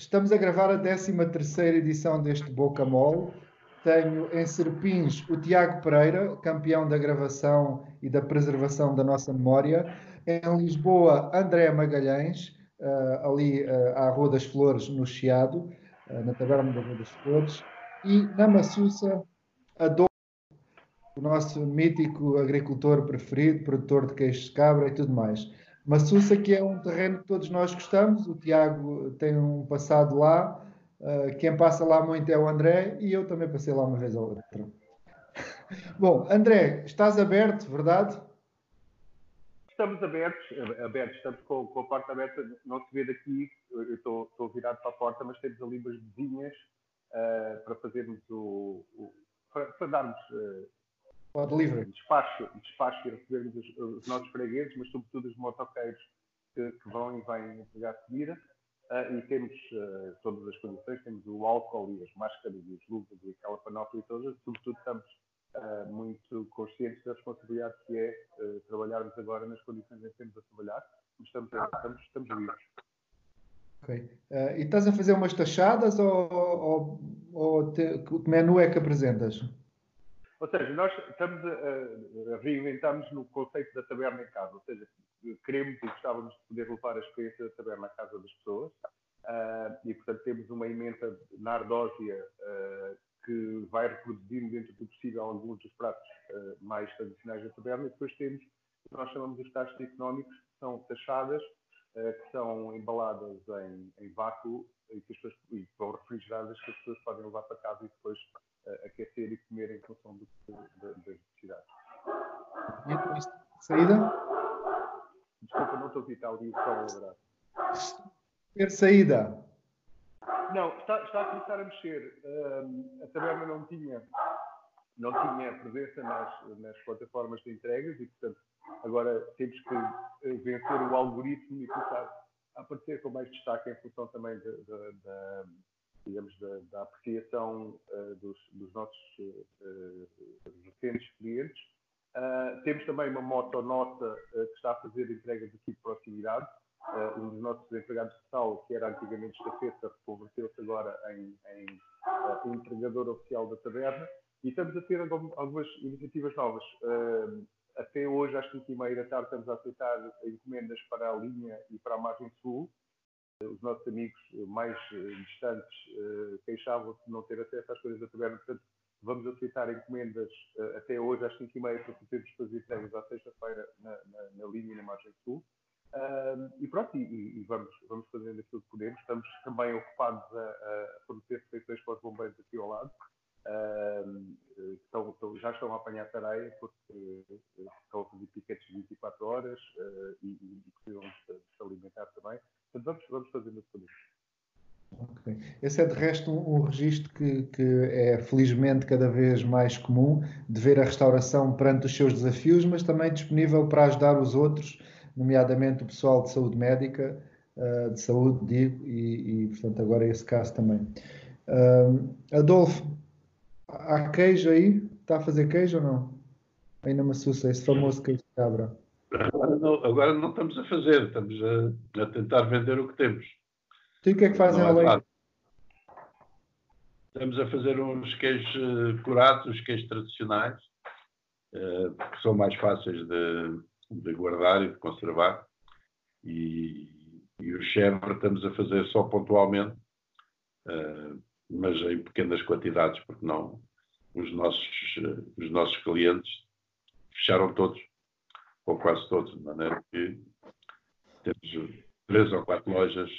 Estamos a gravar a 13 edição deste Boca Mole. Tenho em Serpins o Tiago Pereira, campeão da gravação e da preservação da nossa memória. Em Lisboa, André Magalhães, uh, ali uh, à Rua das Flores, no Chiado, uh, na Taberna da Rua das Flores. E na Massussa, Adolfo, o nosso mítico agricultor preferido, produtor de queijo de cabra e tudo mais. Massussa, que é um terreno que todos nós gostamos, o Tiago tem um passado lá, uh, quem passa lá muito é o André e eu também passei lá uma vez ou outra. Bom, André, estás aberto, verdade? Estamos abertos, abertos estamos com, com, a porta aberta, não se vê daqui, eu estou, estou virado para a porta, mas temos ali umas vizinhas uh, para fazermos o, o para, para, darmos uh, Pode livre. Despacho, despacho e recebermos os, os, nossos fregueses, mas sobretudo os motoqueiros que, que vão e vêm entregar comida. Uh, e temos uh, todas as condições, temos o álcool e as máscaras e as luvas e aquela panóplia toda. Sobretudo estamos uh, muito conscientes da responsabilidade que é trabalharmos agora nas condições em que temos a trabalhar. Estamos, estamos, estamos vivos. Ok. e estás a fazer umas taxadas ou, ou, ou te, que menu é que apresentas? Ou seja, nós estamos a, a reinventarmos no conceito da taberna em casa. Ou seja, queremos e gostávamos de poder levar a experiência da taberna à casa das pessoas. Uh, e, portanto, temos uma emenda na ardósia uh, que vai reproduzindo dentro do possível alguns dos pratos uh, mais tradicionais da taberna. E depois temos o que nós chamamos de taxas económicos, que são taxadas, que são embaladas em, em vácuo e que as pessoas, e vão refrigeradas que as pessoas podem levar para casa e depois aquecer e comer em função do, das necessidades. E saída? Desculpa, não estou a ouvir, está ali o som Ter saída? Não, está, está a começar a mexer. Um, a taberna não tinha, não tinha presença nas, nas plataformas de entregas e, portanto, agora temos que vencer o algoritmo e começar a aparecer com mais destaque em função também da digamos, da, da apreciação uh, dos, dos, nossos uh, recentes clientes. Uh, temos também uma moto nossa que está a fazer entregas aqui de proximidade. um dos nossos empregados de sal, que era antigamente estafeta, converteu-se agora em, em entregador oficial da taberna. E estamos a ter algumas iniciativas novas. até hoje, às 5h30 da tarde, estamos a aceitar encomendas para a linha e para a margem sul os nossos amigos mais eh, distantes eh, queixavam-se de não ter acesso às coisas da taberna, portanto, vamos aceitar encomendas eh, até hoje às 5h30 para podermos fazer entregas à sexta-feira na, na, na, linha e na margem sul. e pronto, e, e, vamos, vamos fazendo aquilo que podemos. Estamos também ocupados a, a fornecer refeições para os bombeiros aqui ao lado. estão, estão, já estão a apanhar tareia porque estão a fazer piquetes de 24 horas e, e, e precisam de, de se alimentar também. Portanto, vamos, vamos fazendo tudo isso. Okay. Esse é de resto um, um registro que, que, é felizmente cada vez mais comum de ver a restauração perante os seus desafios, mas também disponível para ajudar os outros, nomeadamente o pessoal de saúde médica, uh, de saúde, digo, e, e, portanto agora esse caso também. Uh, Adolfo, há queijo aí? Está a fazer queijo ou não? Aí na Massuça, esse famoso queijo de cabra. Agora não, agora não estamos a fazer, estamos a, a, tentar vender o que temos. E o que é que fazem além? É estamos a fazer uns queijos eh, curados, os queijos tradicionais, uh, que são mais fáceis de, de, guardar e de conservar. E, e o chèvre estamos a fazer só pontualmente, uh, mas em pequenas quantidades, porque não os nossos, os nossos clientes fecharam todos ou quase todos, de maneira que temos três ou quatro lojas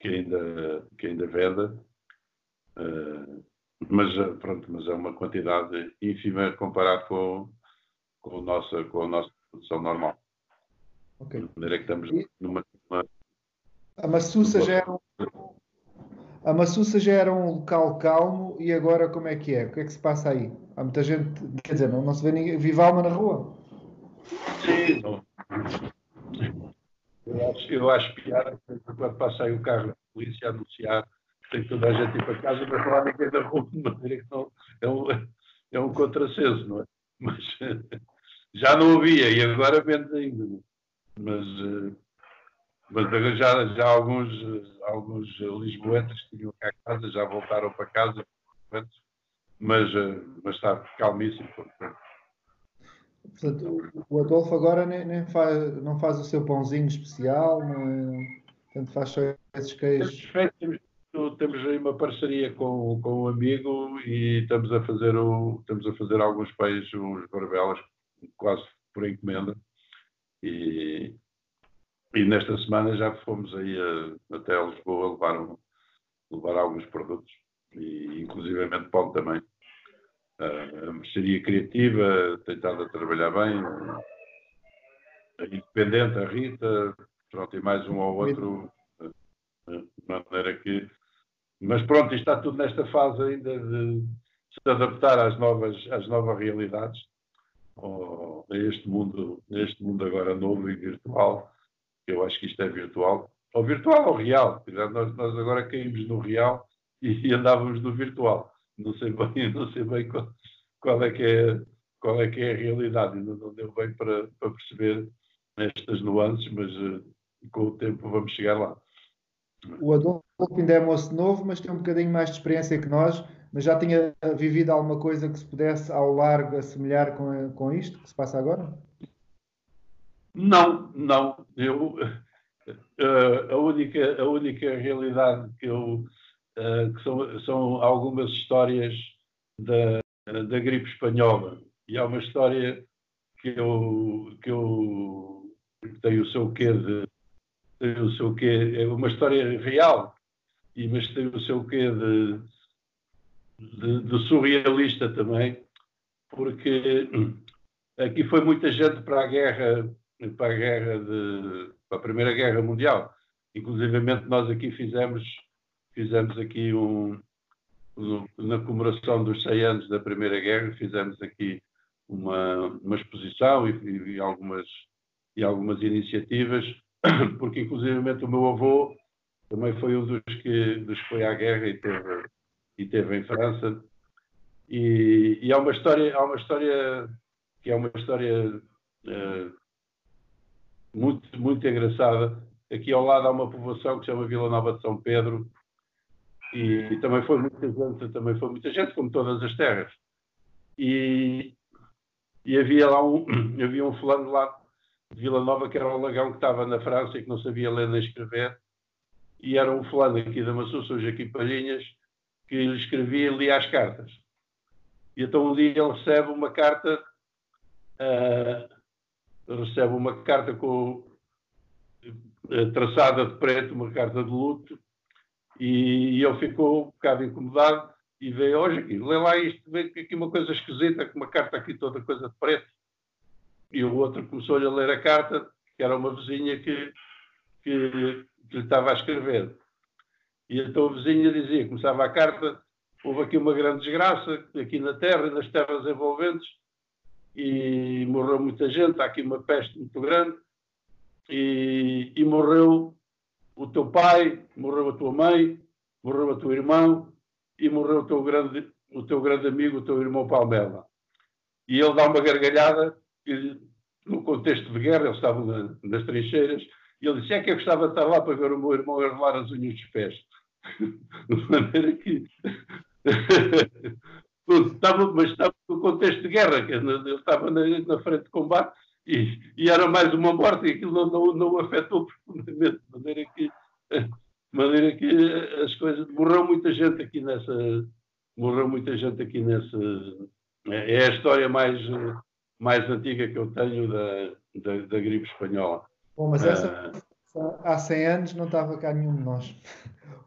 que ainda, que ainda vendem, uh, mas, pronto, mas é uma quantidade ínfima comparado com, com, o nosso, com a nossa produção normal. Okay. De maneira que estamos e numa, numa. A Massussa já era um, a Massussa já era um local calmo e agora como é que é? O que é que se passa aí? Há muita gente, quer dizer, não, não se vê ninguém, vive alma na rua. Sim. Eu acho, eu acho piada quando passa aí o carro da polícia a anunciar que tem toda a gente ir para casa para falar ninguém da rua, não, é um, é um contrassenso, não é? mas já não havia e agora vende ainda. Mas, mas já, já alguns, alguns lisboetas que tinham cá a casa já voltaram para casa, mas, mas está calmíssimo. Portanto, o Adolfo agora nem, nem faz, não faz o seu pãozinho especial, não, portanto faz só esses queijos. Temos, aí uma parceria com, com um amigo e estamos a fazer, o, estamos a fazer alguns pães, uns barbelas, quase por encomenda. E, e nesta semana já fomos aí a, até a Lisboa levar, um, levar alguns produtos, e inclusivamente pão também a mercearia criativa tem estado a trabalhar bem, a independente, a Rita, pronto, e mais um ou outro, de maneira que. Mas pronto, está tudo nesta fase ainda de se adaptar às novas, às novas realidades, a este mundo, a este mundo agora novo e virtual, eu acho que isto é virtual, ou virtual ou real, nós, nós agora caímos no real e andávamos no virtual não sei bem, não sei bem qual, qual, é que é, qual é que é a realidade, ainda não deu bem para, para perceber estas nuances, mas uh, com o tempo vamos chegar lá. O Adolfo ainda é moço novo, mas tem um bocadinho mais de experiência que nós, mas já tinha vivido alguma coisa que se pudesse ao largo assemelhar com, com isto que se passa agora? Não, não. Eu, uh, a, única, a única realidade que eu uh, que são, são algumas histórias da, da gripe espanhola. E há uma história que eu, que eu tem o seu quê de tem o seu quê, é uma história real, e, mas tem o seu quê de, de, de surrealista também, porque aqui foi muita gente para a guerra, para a guerra de, para a Primeira Guerra Mundial. Inclusive nós aqui fizemos fizemos aqui um, na comemoração dos 100 anos da Primeira Guerra, fizemos aqui uma, uma exposição e, e, algumas, e algumas iniciativas, porque inclusivamente o meu avô também foi um dos que, dos que foi à guerra e teve, e teve em França. E, e há uma história, há uma história que é uma história uh, muito, muito engraçada. Aqui ao lado há uma povoação que se chama Vila Nova de São Pedro, e também foi muita gente, também foi muita gente, como todas as terras. E, e havia lá um, havia um fulano lá de Vila Nova que era um lagão que estava na França e que não sabia ler nem escrever. E era um fulano aqui da Massuça, hoje aqui Palhinhas, que lhe escrevia e lia as cartas. E então um dia ele recebe uma carta, uh, recebe uma carta com, uh, traçada de preto, uma carta de luto, e ele ficou um bocado incomodado e veio, hoje aqui, lê lá isto, vê aqui uma coisa esquisita, com uma carta aqui toda coisa de preto. E o outro começou-lhe a ler a carta, que era uma vizinha que, que, que lhe estava a escrever. E então a vizinha dizia, começava a carta, houve aqui uma grande desgraça, aqui na terra e nas terras envolventes, e morreu muita gente, há aqui uma peste muito grande, e, e morreu o teu pai, morreu a tua mãe, morreu o teu irmão e morreu o teu grande, o teu grande amigo, o teu irmão Palmela. E ele dá uma gargalhada, e, no contexto de guerra, eles estavam na, nas trincheiras, e ele disse: É que eu gostava de estar lá para ver o meu irmão arrelar as unhas dos pés. de maneira que. estava, mas estava no contexto de guerra, que ele estava na, na frente de combate e, e, era mais uma morte e aquilo não, não, não afetou profundamente, de maneira maneira que as coisas. Morreu muita gente aqui nessa. Morreu muita gente aqui nessa. É, é a história mais, mais antiga que eu tenho da, da, da gripe espanhola. Bom, mas essa uh, há 100 anos não estava cá nenhum de nós.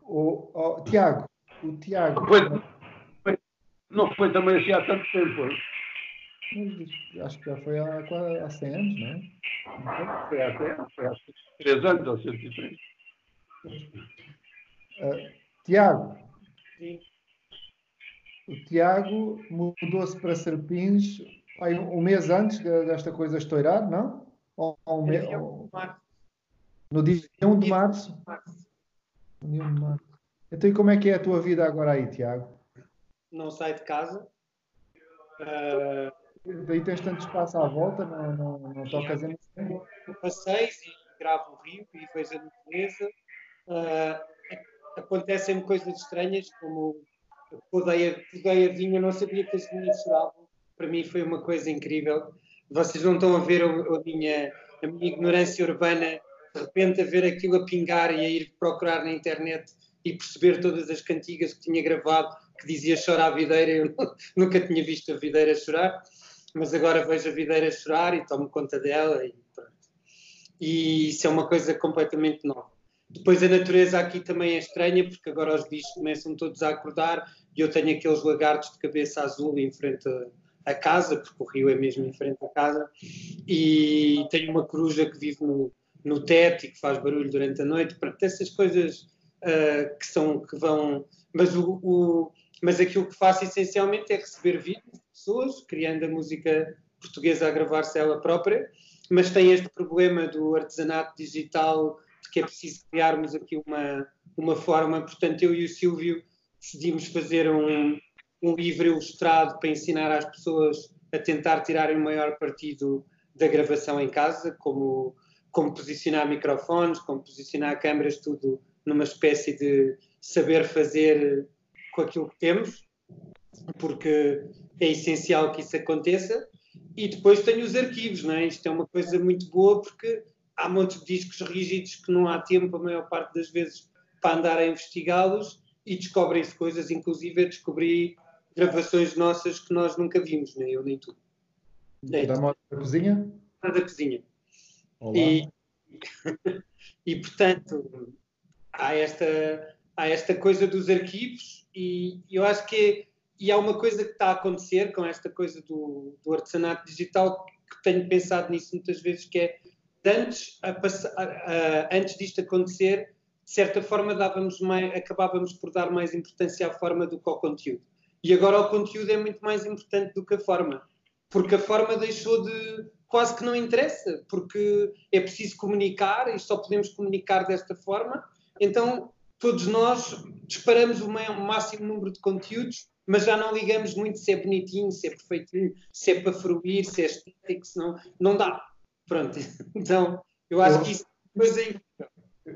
O, o Tiago, o Tiago. Não foi, foi, não foi também assim há tanto tempo acho que já foi há, há 100 anos, não é? Foi há 100 anos, foi há 3 anos ou 103. Uh, Tiago. Sim. O Tiago mudou-se para Serpins aí, um mês antes desta coisa estourar, não? Ou, ou um mês, ou... No dia 1 de março? No dia 1 de março. Então, e como é que é a tua vida agora aí, Tiago? Não saio de casa. Uh, daí tens tanto espaço à volta, não, não, não tocas em Passeis e gravo o rio e vejo a natureza. Uh, acontecem coisas estranhas, como podeia, podeia vinho, eu não sabia que as vinhas choravam. Para mim foi uma coisa incrível. Vocês não estão a ver a, a minha, a minha ignorância urbana, de repente a ver aquilo a pingar e a ir procurar na internet e perceber todas as cantigas que tinha gravado que dizia chorar a videira. Eu nunca tinha visto a videira chorar, mas agora vejo a videira chorar e tomo conta dela e pronto. E isso é uma coisa completamente nova. Depois a natureza aqui também é estranha, porque agora os bichos começam todos a acordar e eu tenho aqueles lagartos de cabeça azul em frente à casa, porque o rio é mesmo em frente à casa, e tenho uma coruja que vive no, no teto e que faz barulho durante a noite. Pronto, essas coisas uh, que são, que vão... Mas, o, o, mas aquilo que faço essencialmente é receber vídeos de pessoas, criando a música portuguesa a gravar-se ela própria, mas tem este problema do artesanato digital que é preciso criarmos aqui uma, uma forma. Portanto, eu e o Silvio decidimos fazer um, um livro ilustrado para ensinar às pessoas a tentar tirarem o maior partido da gravação em casa, como, como posicionar microfones, como posicionar câmeras, tudo numa espécie de saber fazer com aquilo que temos, porque é essencial que isso aconteça. E depois tenho os arquivos, não é? Isto é uma coisa muito boa porque há de discos rígidos que não há tempo, a maior parte das vezes, para andar a investigá-los e descobrem-se coisas, inclusive eu descobri gravações nossas que nós nunca vimos, nem eu nem tu. É. Da moda da cozinha? Da cozinha. Olá. E, e portanto, há esta, há esta coisa dos arquivos e eu acho que e há uma coisa que está a acontecer com esta coisa do, do artesanato digital que tenho pensado nisso muitas vezes, que é antes, a, a, antes disto acontecer, de certa forma dávamos mais, acabávamos por dar mais importância à forma do que ao conteúdo. E agora o conteúdo é muito mais importante do que a forma, porque a forma deixou de quase que não interessa, porque é preciso comunicar e só podemos comunicar desta forma. Então todos nós disparamos o máximo número de conteúdos, mas já não ligamos muito se é bonitinho, se é perfeitinho, se é para fruir, se é estético, se não, não dá. Pronto, então eu acho eu, que isso é coisa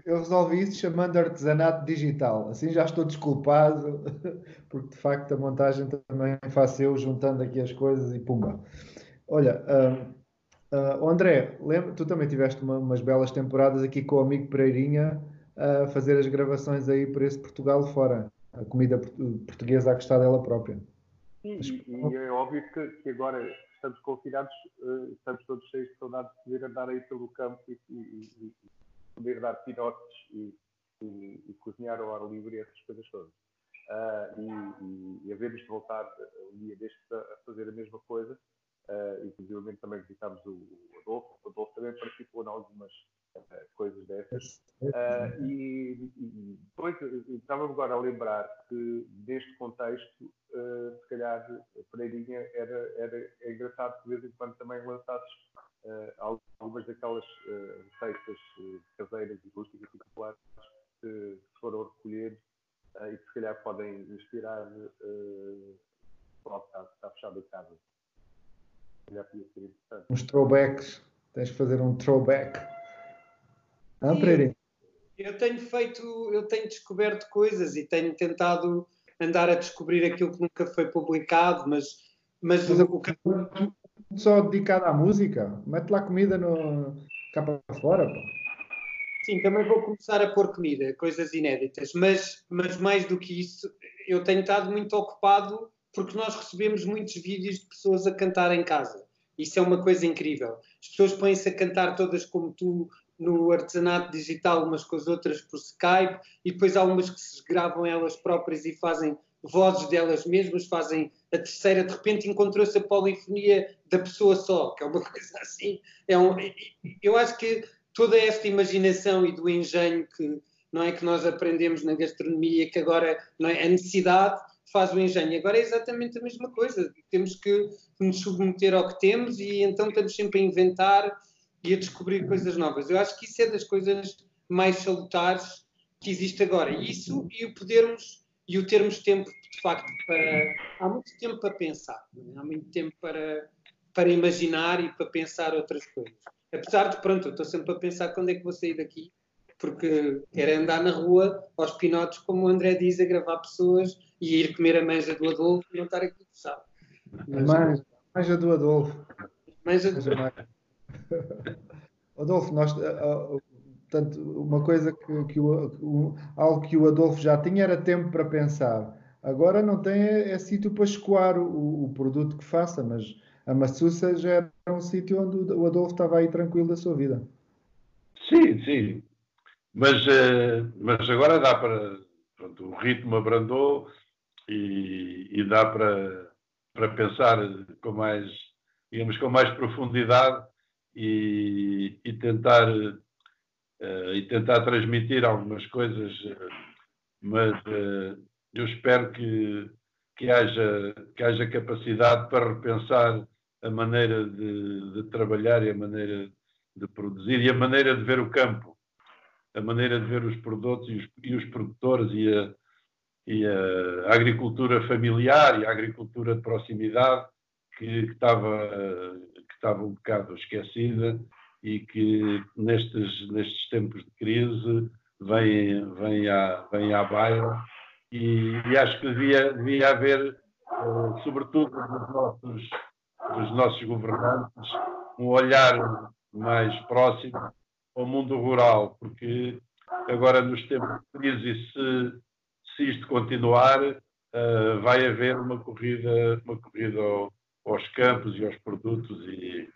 Eu resolvi isso chamando artesanato digital. Assim já estou desculpado, porque de facto a montagem também faço eu juntando aqui as coisas e pumba. Olha, uh, uh, André, lembra, tu também tiveste uma, umas belas temporadas aqui com o amigo Pereirinha a fazer as gravações aí por esse Portugal fora. A comida portuguesa a gostar dela própria. Sim, e, e é óbvio que, que agora estamos confinados, uh, estamos todos cheios de saudades de poder andar aí pelo campo e, e, e poder dar pinotes e, cozinhar ao ar livre e essas coisas todas. Uh, e, e, a ver-nos voltar um dia destes a, a, fazer a mesma coisa, uh, inclusive também visitámos o, o Adolfo, o Adolfo também participou em algumas coisas dessas. Uh, e, e, depois estava-me agora a lembrar que, neste contexto, uh, se calhar a Pereirinha era, era é engraçado que de vez em quando também lançasses uh, algumas daquelas receitas caseiras e rústicas e populares que foram recolher e que se calhar podem inspirar. Uh, pronto, está, está fechado em casa. Se calhar podia ser interessante. Uns throwbacks. Tens que fazer um throwback. Eu tenho feito, eu tenho descoberto coisas e tenho tentado andar a descobrir aquilo que nunca foi publicado, mas, mas, mas o, que... só dedicado à música, mete lá comida no cá para fora, pô. Sim, também vou começar a pôr comida, coisas inéditas, mas, mas mais do que isso, eu tenho estado muito ocupado porque nós recebemos muitos vídeos de pessoas a cantar em casa. Isso é uma coisa incrível. As pessoas põem-se a cantar todas como tu, no artesanato digital umas com as outras por Skype e depois há umas que se gravam elas próprias e fazem vozes delas mesmas, fazem a terceira, de repente encontrou-se a polifonia da pessoa só, que é uma coisa assim. É um, eu acho que toda esta imaginação e do engenho que não é que nós aprendemos na gastronomia, que agora não é, a necessidade faz o engenho. Agora é exatamente a mesma coisa. Temos que nos submeter ao que temos e então estamos sempre a inventar e a descobrir coisas novas. Eu acho que isso é das coisas mais salutares que existe agora. Isso e o podermos e o termos tempo, de facto, para. Há muito tempo para pensar, é? há muito tempo para, para imaginar e para pensar outras coisas. Apesar de, pronto, eu estou sempre a pensar quando é que vou sair daqui, porque quero andar na rua aos pinotes, como o André diz, a gravar pessoas e ir comer a manja do Adolfo e não estar aqui fechado. Mas, manja do Adolfo. Manja do Adolfo, nós, portanto, uma coisa que, que o, algo que o Adolfo já tinha era tempo para pensar. Agora não tem é, é sítio para escoar o, o, produto que faça, mas a Massussa já era um sítio onde o Adolfo estava aí tranquilo da sua vida. Sim, sim. Mas, uh, mas agora dá para. Pronto, o ritmo abrandou e, e dá para, para pensar com mais, digamos, com mais profundidade e, e tentar uh, e tentar transmitir algumas coisas, uh, mas uh, eu espero que, que, haja, que haja capacidade para repensar a maneira de, de, trabalhar e a maneira de produzir e a maneira de ver o campo, a maneira de ver os produtos e os, e os produtores e a, e a agricultura familiar e a agricultura de proximidade que, que, estava, estava um bocado esquecida e que nestes, nestes tempos de crise vem, vem, à, vem à baila. E, e acho que devia, devia haver, uh, sobretudo dos nossos, dos nossos governantes, um olhar mais próximo ao mundo rural, porque agora nos tempos de crise, se, se isto continuar, uh, vai haver uma corrida, uma corrida ao, aos campos e aos produtos e,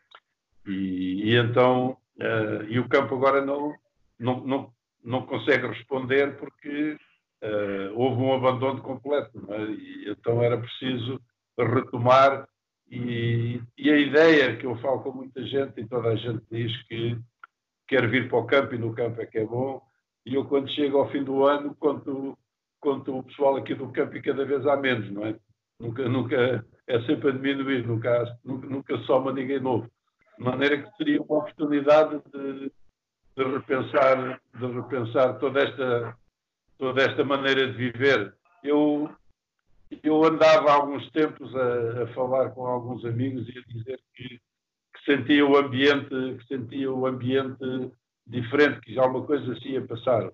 e, e então, uh, e o campo agora não, não, não, não consegue responder porque uh, houve um abandono completo, é? e então era preciso retomar. E, e, a ideia que eu falo com muita gente, e toda a gente diz que quer vir para o campo e no campo é que é bom, e eu quando chego ao fim do ano conto, conto o pessoal aqui do campo e cada vez há menos, não é? Nunca, nunca, é sempre a diminuir, nunca, nunca, soma ninguém novo. De maneira que seria uma oportunidade de, de, repensar, de repensar toda esta, toda esta maneira de viver. Eu, eu andava há alguns tempos a, a falar com alguns amigos e a dizer que, que, sentia o ambiente, que sentia o ambiente diferente, que já uma coisa se ia passar.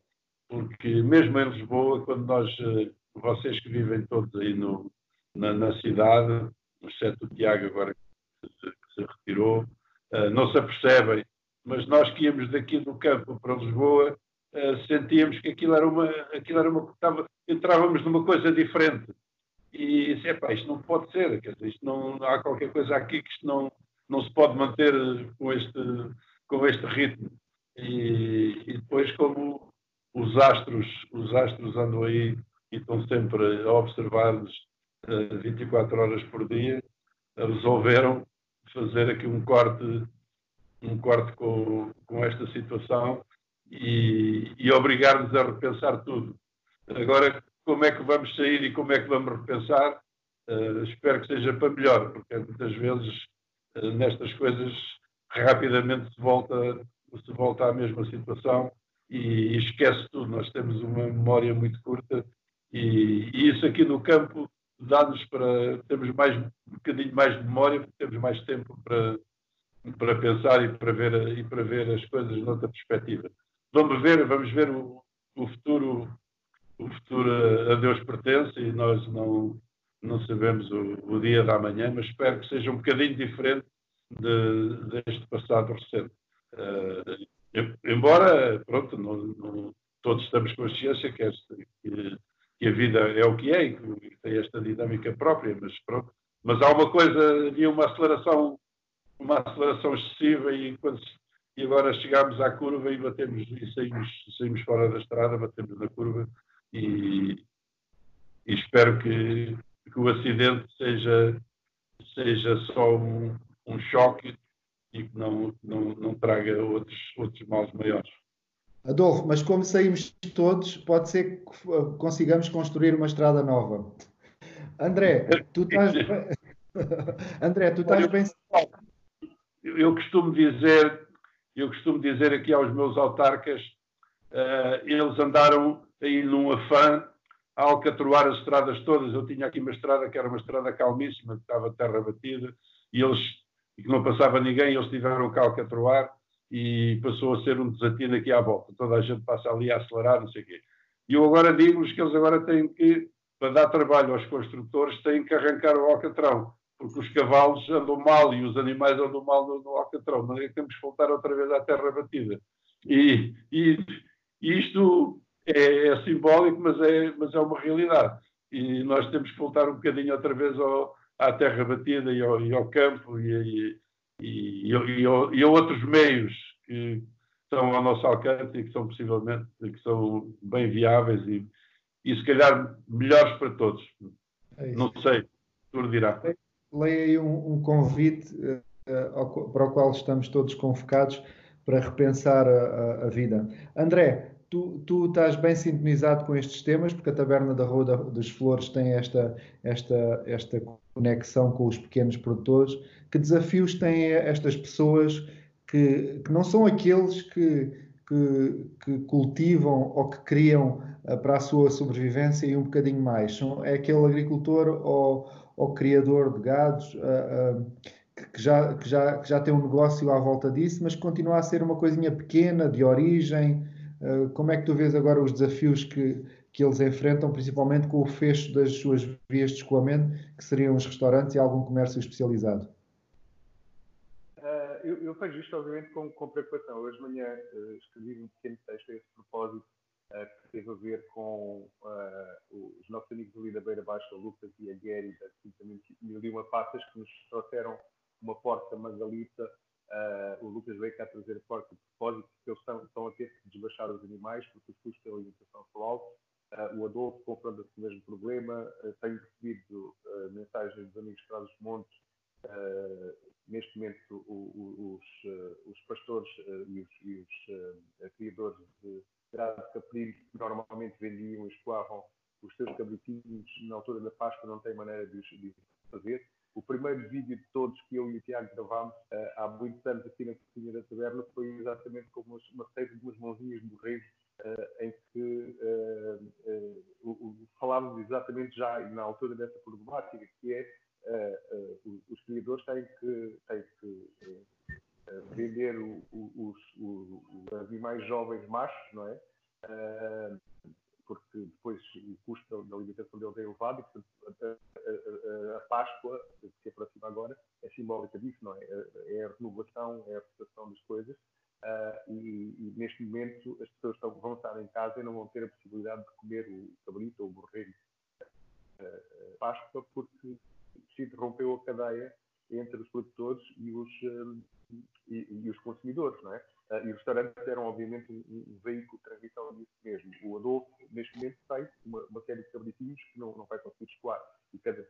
Porque mesmo em Lisboa, quando nós, eh, vocês que vivem todos aí no, na, na cidade, exceto o Tiago agora que se, que se retirou, uh, não se apercebem, mas nós que íamos daqui do campo para Lisboa, uh, sentíamos que aquilo era uma, aquilo era uma, estava, entrávamos numa coisa diferente. E disse, isto não pode ser, quer dizer, isto não, há qualquer coisa aqui que isto não, não se pode manter com este, com este ritmo. E, e depois como os astros, os astros andam aí e estão sempre a observar-nos 24 horas por dia, resolveram fazer aqui um corte, um corte com, com esta situação e, e obrigar-nos a repensar tudo. Agora, como é que vamos sair e como é que vamos repensar? Uh, espero que seja para melhor, porque muitas vezes uh, nestas coisas rapidamente se volta, se volta à mesma situação e, e esquece tudo. Nós temos uma memória muito curta e, e isso aqui no campo dá-nos para termos mais, um bocadinho mais de memória, temos mais tempo para, para pensar e para, ver, e para ver as coisas noutra perspectiva. Vamos ver, vamos ver o, o futuro, o futuro a Deus pertence e nós não, não sabemos o, o dia da manhã, mas espero que seja um bocadinho diferente de, deste passado recente. Uh, embora, pronto, não, não, todos estamos consciência que, este, que que a vida é o que é e que tem esta dinâmica própria, mas pronto. Mas há uma coisa, havia uma aceleração, uma aceleração excessiva e, quando, e agora chegamos à curva e batemos e saímos, saímos fora da estrada, batemos na curva e, e espero que, que, o acidente seja, seja só um, um choque e que não, não, não traga outros, outros males maiores. Adolfo, mas como saímos todos, pode ser que consigamos construir uma estrada nova. André, tu estás bem... André, tu estás bem. Eu costumo dizer, eu costumo dizer aqui aos meus autarcas, uh, eles andaram aí num afã a alcatroar as estradas todas. Eu tinha aqui uma estrada que era uma estrada calmíssima, que estava terra batida, e eles e que não passava ninguém, eles tiveram cá alcatroar e passou a ser um desatino aqui à volta. Toda a gente passa ali a acelerar, não sei o quê. E eu agora digo-vos que eles agora têm que, para dar trabalho aos construtores, têm que arrancar o alcatrão, porque os cavalos andam mal e os animais andam mal no, no alcatrão. Não é que temos que voltar outra vez à terra batida. E, e, e isto é, é, simbólico, mas é, mas é uma realidade. E nós temos que voltar um bocadinho outra vez ao, à terra batida e ao, e ao campo e, e, e, e, a outros meios que estão ao nosso alcance e que são possivelmente que são bem viáveis e, e se calhar melhores para todos. É Não sei, tudo dirá. Leia aí um, um convite uh, ao, para o qual estamos todos convocados para repensar a, a, a vida. André, tu, tu, estás bem sintonizado com estes temas, porque a Taberna da Rua das Flores tem esta, esta, esta conexão com os pequenos produtores. Que desafios têm estas pessoas que, que não são aqueles que, que, que, cultivam ou que criam uh, para a sua sobrevivência e um bocadinho mais? São, é aquele agricultor ou, ou criador de gados uh, uh, que, já, que, já, que já tem um negócio à volta disso, mas continua a ser uma coisinha pequena, de origem. como é que tu vês agora os desafios que, que eles enfrentam, principalmente com o fecho das suas vias de escoamento, que seriam os restaurantes e algum comércio especializado? Uh, eu, eu vejo isto, obviamente, com, com preocupação. Hoje de manhã uh, escrevi um pequeno texto a esse propósito, uh, que teve a ver com os nossos amigos ali da Beira Baixa, o Lucas e a Gary, da Quinta Mil e Uma Passas, que nos trouxeram uma porta magalita o Lucas veio cá trazer a porta de propósito, porque eles estão, estão a ter que desbaixar os animais, porque os custos da alimentação são altos. Uh, o Adolfo confronta-se com o mesmo problema. Uh, tenho recebido uh, mensagens dos amigos dos Montes. neste momento, os, os, pastores e os, e os criadores de gado caprino normalmente vendiam e escoavam os seus cabritinhos na altura da Páscoa não têm maneira de os fazer. O primeiro vídeo de todos que eu e o Tiago gravámos há muitos anos aqui na cozinha da taberna foi exatamente como uma, receita de umas mãozinhas borrego uh, em que uh, falámos exatamente já na altura dessa problemática, que é os criadores têm que, têm que vender o, o, os, os, animais jovens machos, não é? porque depois o custo da alimentação deles é elevado e, portanto, a, a, a, Páscoa, que se aproxima agora, é simbólica disso, não é? É a renovação, é a reputação das coisas Uh, e, e, neste momento as pessoas estão, vão estar em casa e não vão ter a possibilidade de comer o cabrito ou o borrego uh, Páscoa porque se interrompeu a cadeia entre os produtores e os, uh, e, e, os consumidores, não é? e os restaurantes eram obviamente um, um, veículo de transmissão disso mesmo. O Adolfo, neste momento, tem uma, uma série de cabritinhos que não, não vai conseguir escoar. E cada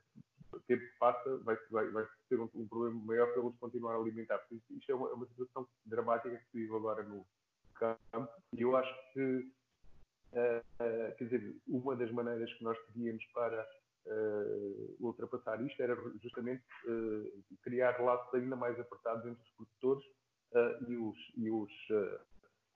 tempo que passa vai, vai, vai ter um, um, problema maior para eles continuar a alimentar. Por isso, isto é uma, é uma situação dramática que se vive agora no campo e eu acho que, uh, uh, quer dizer, uma das maneiras que nós teríamos para uh, ultrapassar isto era justamente criar laços ainda mais apertados entre os produtores e os, e os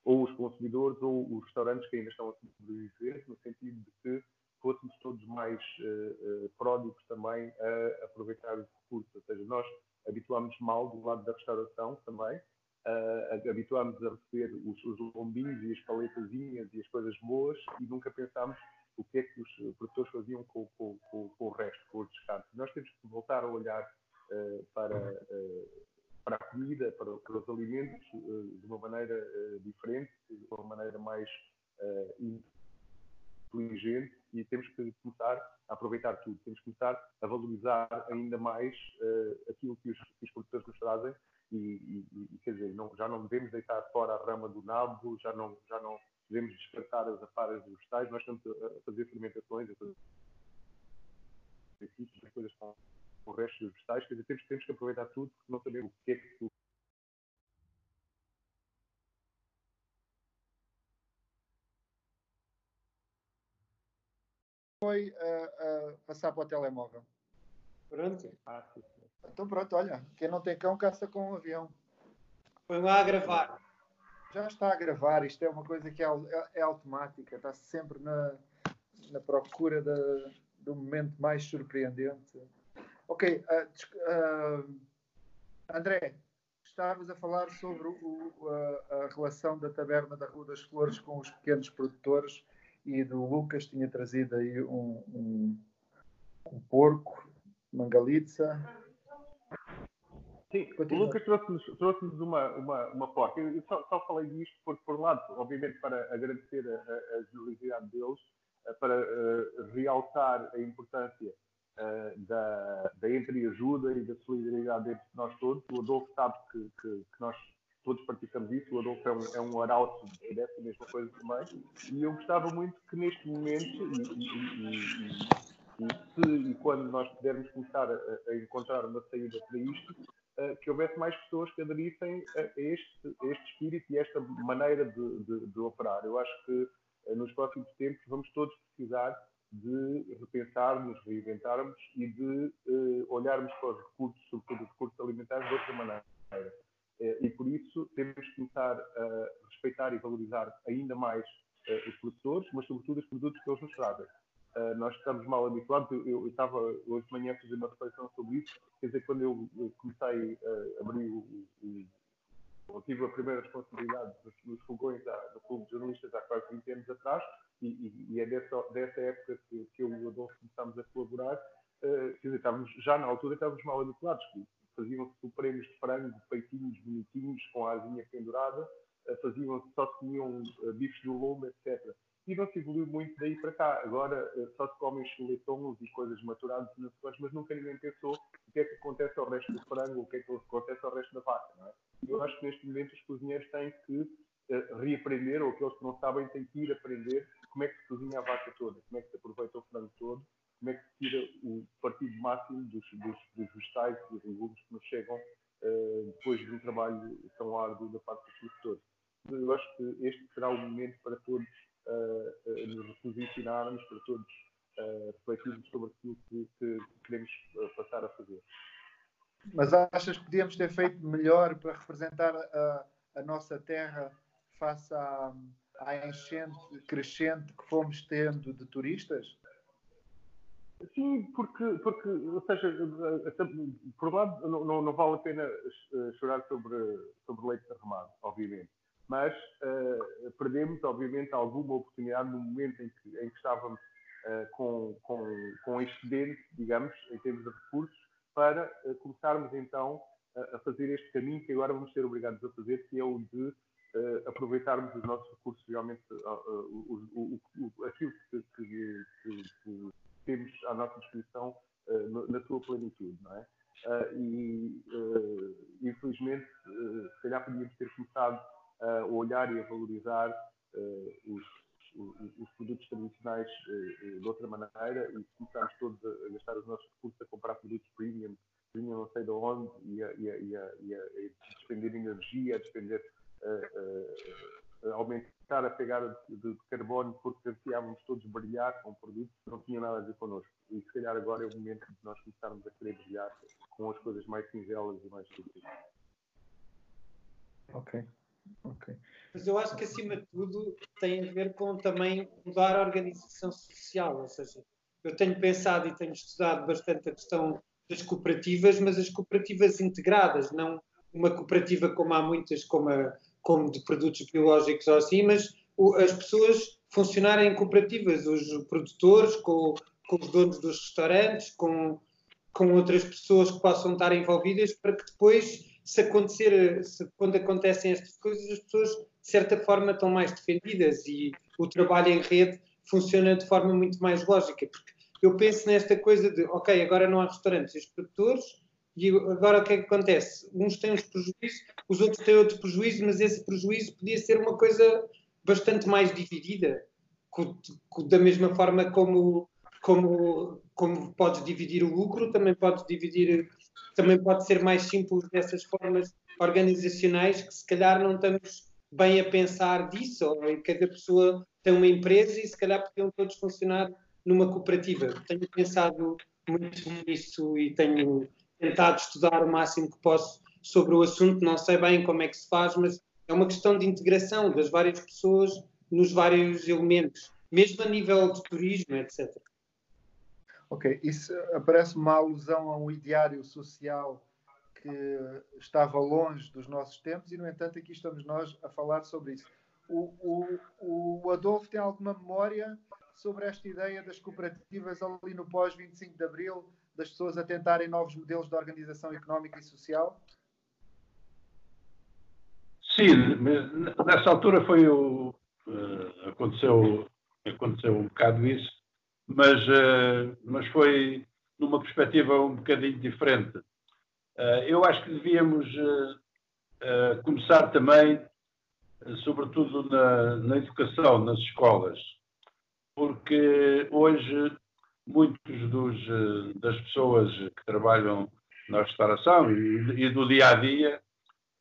ou os consumidores ou os restaurantes que ainda estão a sobreviver, no sentido de que fôssemos todos mais uh, uh, pródigos também a aproveitar os recursos. Ou seja, nós habituámos mal do lado da restauração também, uh, habituámos a receber os, os lombinhos e as paletazinhas e as coisas boas e nunca pensámos o que é que os produtores faziam com, com, com, com o resto, com os descartes. Nós temos que voltar a olhar uh, para, uh, para a comida, para, para os alimentos, uh, de uma maneira diferente, de uma maneira mais inteligente e temos que começar a aproveitar tudo. Temos que começar a valorizar ainda mais uh, aquilo que os, que os, produtores nos trazem e, e, e quer dizer, não, já não devemos deitar fora a rama do nabo, já não, já não devemos descartar as aparas dos vegetais, nós estamos a, fazer fermentações, a fazer as coisas com o resto dos vegetais, quer dizer, temos, temos que aproveitar tudo porque não sabemos o que é que foi uh, uh, passar para o telemóvel. Pronto. Então pronto, olha, quem não tem cão caça com um avião. Põe lá a gravar. Já está a gravar, isto é uma coisa que é, é, é automática, está sempre na, na procura de, do momento mais surpreendente. Ok, uh, uh, André, estavas a falar sobre o, a, a, relação da taberna da Rua das Flores com os pequenos produtores e do Lucas tinha trazido aí um, um, um porco, mangalitza. Sim, Continua. o Lucas trouxe-nos trouxe uma, uma, uma porca. Eu só, só, falei disto porque, por um lado, obviamente para agradecer a, a, a generosidade deles, eh, para uh, realçar a importância uh, da, da entreajuda e da solidariedade entre nós todos. O Adolfo sabe que, que, que nós todos praticamos isso. O Adolfo é um, é um arauto dessa mesma coisa também. E eu gostava muito que neste momento, e, e, e, e se e quando nós pudermos começar a, a encontrar uma saída para isto, uh, que houvesse mais pessoas que aderissem a este, a este espírito e a esta maneira de, de, de operar. Eu acho que uh, nos próximos tempos vamos todos precisar de repensarmos, reinventarmos e de uh, olharmos para os recursos, sobretudo os recursos alimentares, de outra maneira. Uh, e por isso temos que começar a respeitar e valorizar ainda mais uh, os produtores, mas sobretudo os produtos que eles nos trazem. nós estamos mal habituados, eu, eu, estava hoje de manhã a fazer uma reflexão sobre isso, quer dizer, quando eu, comecei a abrir o, o eu tive a primeira responsabilidade dos, fogões da, do Clube de Jornalistas há quase 20 anos atrás, e, e, e é dessa, dessa época que, que eu e o Adolfo começámos a colaborar. Uh, quer dizer, estávamos, já na altura estávamos mal habituados, faziam-se supremos de frango, peitinhos bonitinhos, com a asinha pendurada, uh, faziam só se comiam uh, bifes do lombo, etc. E não se evoluiu muito daí para cá. Agora uh, só se comem chuletons e coisas maturadas nas coisas, mas nunca ninguém pensou o que é que acontece ao resto do frango, o que é que acontece ao resto da vaca. Não é? Eu acho que neste momento os cozinheiros têm que reaprender, ou aqueles que não sabem têm que ir aprender como é que se cozinha a vaca toda, como é que se aproveita o frango todo, como é que se tira o partido máximo dos, dos, dos vegetais e dos legumes que nos chegam uh, depois de um trabalho tão árduo da parte dos produtores. Eu acho que este será o momento para todos uh, uh, nos posicionarmos, para todos refletirmos sobre aquilo que, que queremos passar a fazer. Mas achas que podíamos ter feito melhor para representar a, a nossa terra face à, à enchente crescente que fomos tendo de turistas? Sim, porque, porque ou seja, por um lado, não, não, não, vale a pena eh, chorar sobre, sobre leite derramado, obviamente. Mas uh, perdemos, obviamente, alguma oportunidade no momento em que, em que estávamos uh, com, com, com excedente, digamos, em termos de recursos, para uh, começarmos então a, a fazer este caminho que agora vamos ser obrigados a fazer, que é o de aproveitarmos os nossos recursos realmente, uh, uh, aquilo que, que, que, que, temos à nossa disposição na sua plenitude, não é? e infelizmente, se calhar podíamos ter começado a olhar e a valorizar os, os, os, produtos tradicionais de outra maneira e começarmos todos a, gastar os nossos recursos a comprar produtos premium, premium não sei de onde, e a, e a, e a, e a despender energia, a despender aumentar a pegada de, de, carbono porque ansiávamos todos brilhar com produtos que não tinham nada a ver connosco. E se calhar agora é o momento de nós começarmos a querer brilhar com as coisas mais singelas e mais simples. Ok. ok. Mas eu acho que acima de tudo tem a ver com também mudar a organização social, ou seja, eu tenho pensado e tenho estudado bastante a questão das cooperativas, mas as cooperativas integradas, não uma cooperativa como há muitas, como a, como de produtos biológicos ou assim, mas o, as pessoas funcionarem em cooperativas, os produtores com, com os donos dos restaurantes, com, com outras pessoas que possam estar envolvidas, para que depois, se acontecer, se, quando acontecem estas coisas, as pessoas de certa forma estão mais defendidas e o trabalho em rede funciona de forma muito mais lógica, porque eu penso nesta coisa de, ok, agora não há restaurantes, os produtores e agora o que é que acontece? Uns têm uns prejuízos, os outros têm outro prejuízo, mas esse prejuízo podia ser uma coisa bastante mais dividida, da mesma forma como, como, como podes dividir o lucro, também podes dividir, também pode ser mais simples dessas formas organizacionais que se calhar não estamos bem a pensar disso, ou cada pessoa tem uma empresa e se calhar podiam todos funcionar numa cooperativa. Tenho pensado muito nisso e tenho tentado estudar o máximo que posso sobre o assunto. Não sei bem como é que se faz, mas é uma questão de integração das várias pessoas nos vários elementos, mesmo a nível de turismo, etc. Ok, isso aparece uma alusão a um ideário social que estava longe dos nossos tempos e, no entanto, aqui estamos nós a falar sobre isso. O, o, o Adolfo tem alguma memória sobre esta ideia das cooperativas ali no pós-25 de Abril, das pessoas a tentarem novos modelos de organização económica e social? Sim, nessa altura foi o. Uh, aconteceu, aconteceu um bocado isso, mas, uh, mas foi numa perspectiva um bocadinho diferente. Uh, eu acho que devíamos começar também, sobretudo na, na educação, nas escolas, porque hoje muitos dos, das pessoas que trabalham na restauração e, e do dia a dia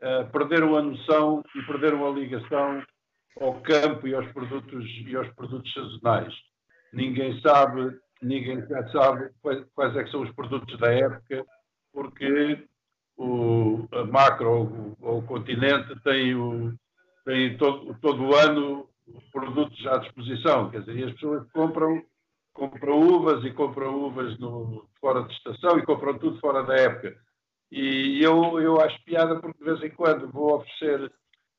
uh, perderam a noção e perderam a ligação ao campo e aos produtos e aos produtos sazonais. Ninguém sabe, ninguém sabe quais, quais é são os produtos da época, porque o a macro ou o continente tem, o, tem todo, todo o ano produtos à disposição, quer dizer, e as pessoas compram compram uvas e compram uvas no, fora de estação e compram tudo fora da época. E eu, eu acho piada porque de vez em quando vou oferecer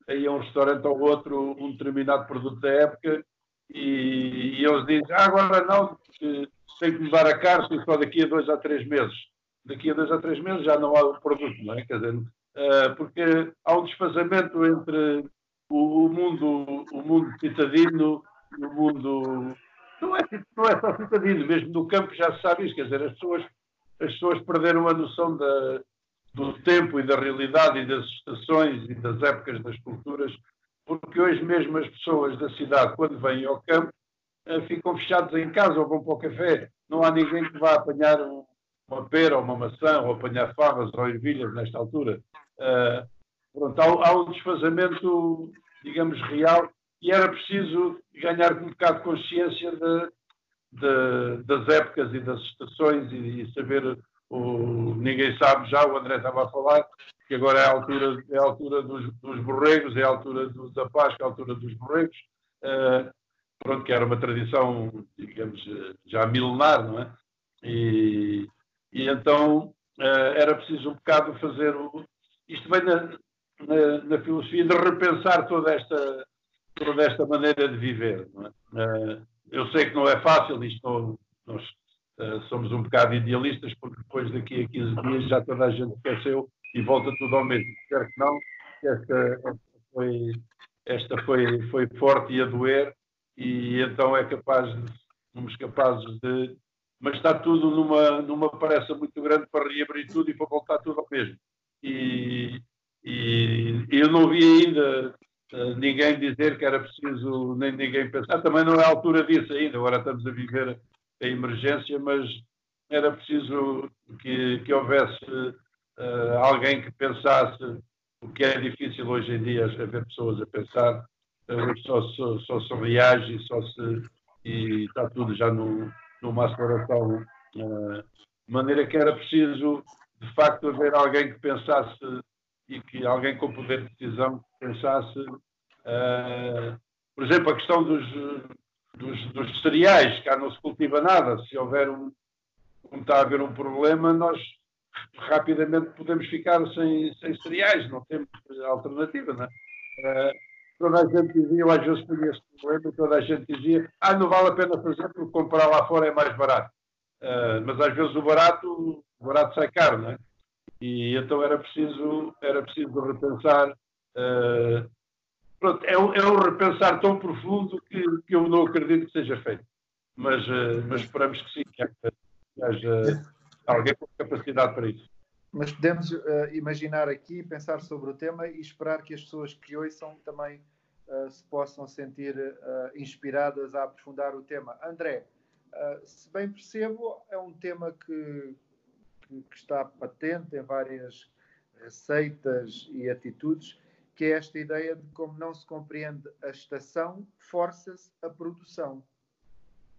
aí a um restaurante ou outro um determinado produto da época e, e eles dizem, ah, agora não, tem que mudar a carta só daqui a dois a três meses. Daqui a dois a três meses já não há o produto, não é? Quer dizer, uh, porque há um desfazamento entre o, o mundo, o mundo citadino e o mundo. Não é, não é só citadino, mesmo no campo já se sabe isso, quer dizer, as pessoas, as pessoas perderam a noção da, do tempo e da realidade e das estações e das épocas das culturas, porque hoje mesmo as pessoas da cidade, quando vêm ao campo, eh, ficam fechados em casa ou vão para o café. Não há ninguém que vá apanhar uma pera ou uma maçã ou apanhar favas ou ervilhas nesta altura. Uh, pronto, há, há, um desfazamento, digamos, real e era preciso ganhar um bocado de consciência de, de, das épocas e das estações e, e saber o, ninguém sabe já, o André estava a falar, que agora é a altura, é a altura dos, dos borregos, é a altura dos da Páscoa, é a altura dos borregos, uh, pronto, que era uma tradição, digamos, já milenar, não é? E, e então uh, era preciso um bocado fazer o, isto vem na, na, na, filosofia de repensar toda esta, toda esta maneira de viver. É? Uh, eu sei que não é fácil, isto nós eh, somos um bocado idealistas, porque depois daqui a 15 dias já toda a gente esqueceu e volta tudo ao mesmo. Espero que não, esta, esta, foi, esta foi, foi forte e a doer, e então é capaz de, somos capazes de. Mas está tudo numa, numa pressa muito grande para reabrir tudo e para voltar tudo ao mesmo. E, e eu não vi ainda uh, ninguém dizer que era preciso, nem ninguém pensar. Também não é a altura disso ainda, agora estamos a viver a emergência, mas era preciso que, que houvesse uh, alguém que pensasse o que é difícil hoje em dia haver pessoas a pensar, uh, só, só, só se reage só se e está tudo já no, numa aceleração uh, de maneira que era preciso de facto haver alguém que pensasse e que alguém com poder de decisão pensasse uh, por exemplo a questão dos dos, dos cereais, cá não se cultiva nada. Se houver um, como está a haver um problema, nós rapidamente podemos ficar sem, sem cereais, não temos alternativa, não é? Uh, toda a gente dizia, eu às vezes tinha este problema, toda a gente dizia, ah, não vale a pena fazer porque comprar lá fora é mais barato. Uh, mas às vezes o barato, o barato sai caro, não é? E então era preciso, era preciso repensar uh, Pronto, é, um, é um repensar tão profundo que, que eu não acredito que seja feito. Mas, uh, mas esperamos que sim, que haja alguém com capacidade para isso. Mas podemos uh, imaginar aqui, pensar sobre o tema e esperar que as pessoas que ouçam também uh, se possam sentir inspiradas a aprofundar o tema. André, se bem percebo, é um tema que, que, que está patente em várias receitas e atitudes que é esta ideia de como não se compreende a estação, força-se a produção.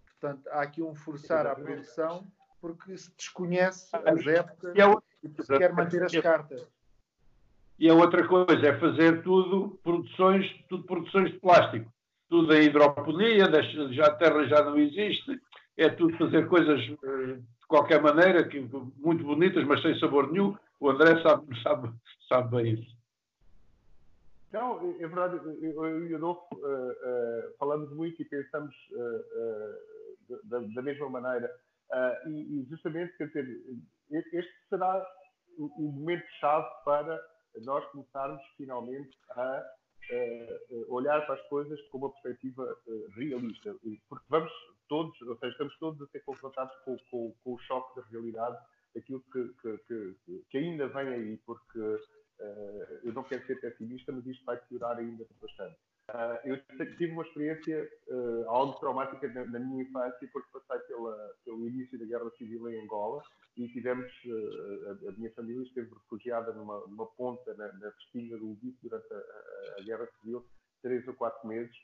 Portanto, há aqui um forçar à produção porque se desconhece as épocas e se quer manter as cartas. E a outra coisa é fazer tudo produções, tudo produções de plástico. Tudo em hidroponia, já a terra já não existe, é tudo fazer coisas eh, de qualquer maneira, que, muito bonitas, mas sem sabor nenhum. o André sabe, sabe, sabe bem isso. Não, é, é verdade, eu e o Adolfo uh, uh, falamos muito e pensamos uh, da, da, mesma maneira. E, e, justamente, quer dizer, este será o, o momento-chave para nós começarmos finalmente a olhar para as coisas com uma perspectiva realista. Porque vamos todos, ou seja, estamos todos a ser confrontados com, com, com o choque da realidade, daquilo que, que, que, que ainda vem aí, porque Uh, eu não quero ser pessimista, mas isto vai piorar ainda bastante. Uh, eu tive uma experiência uh, algo traumática na, na, minha infância, porque passei pela, pelo início da Guerra Civil em Angola e tivemos, a, a, minha família esteve refugiada numa, numa ponta na, na do Ubico durante a, a, Guerra Civil, três ou quatro meses,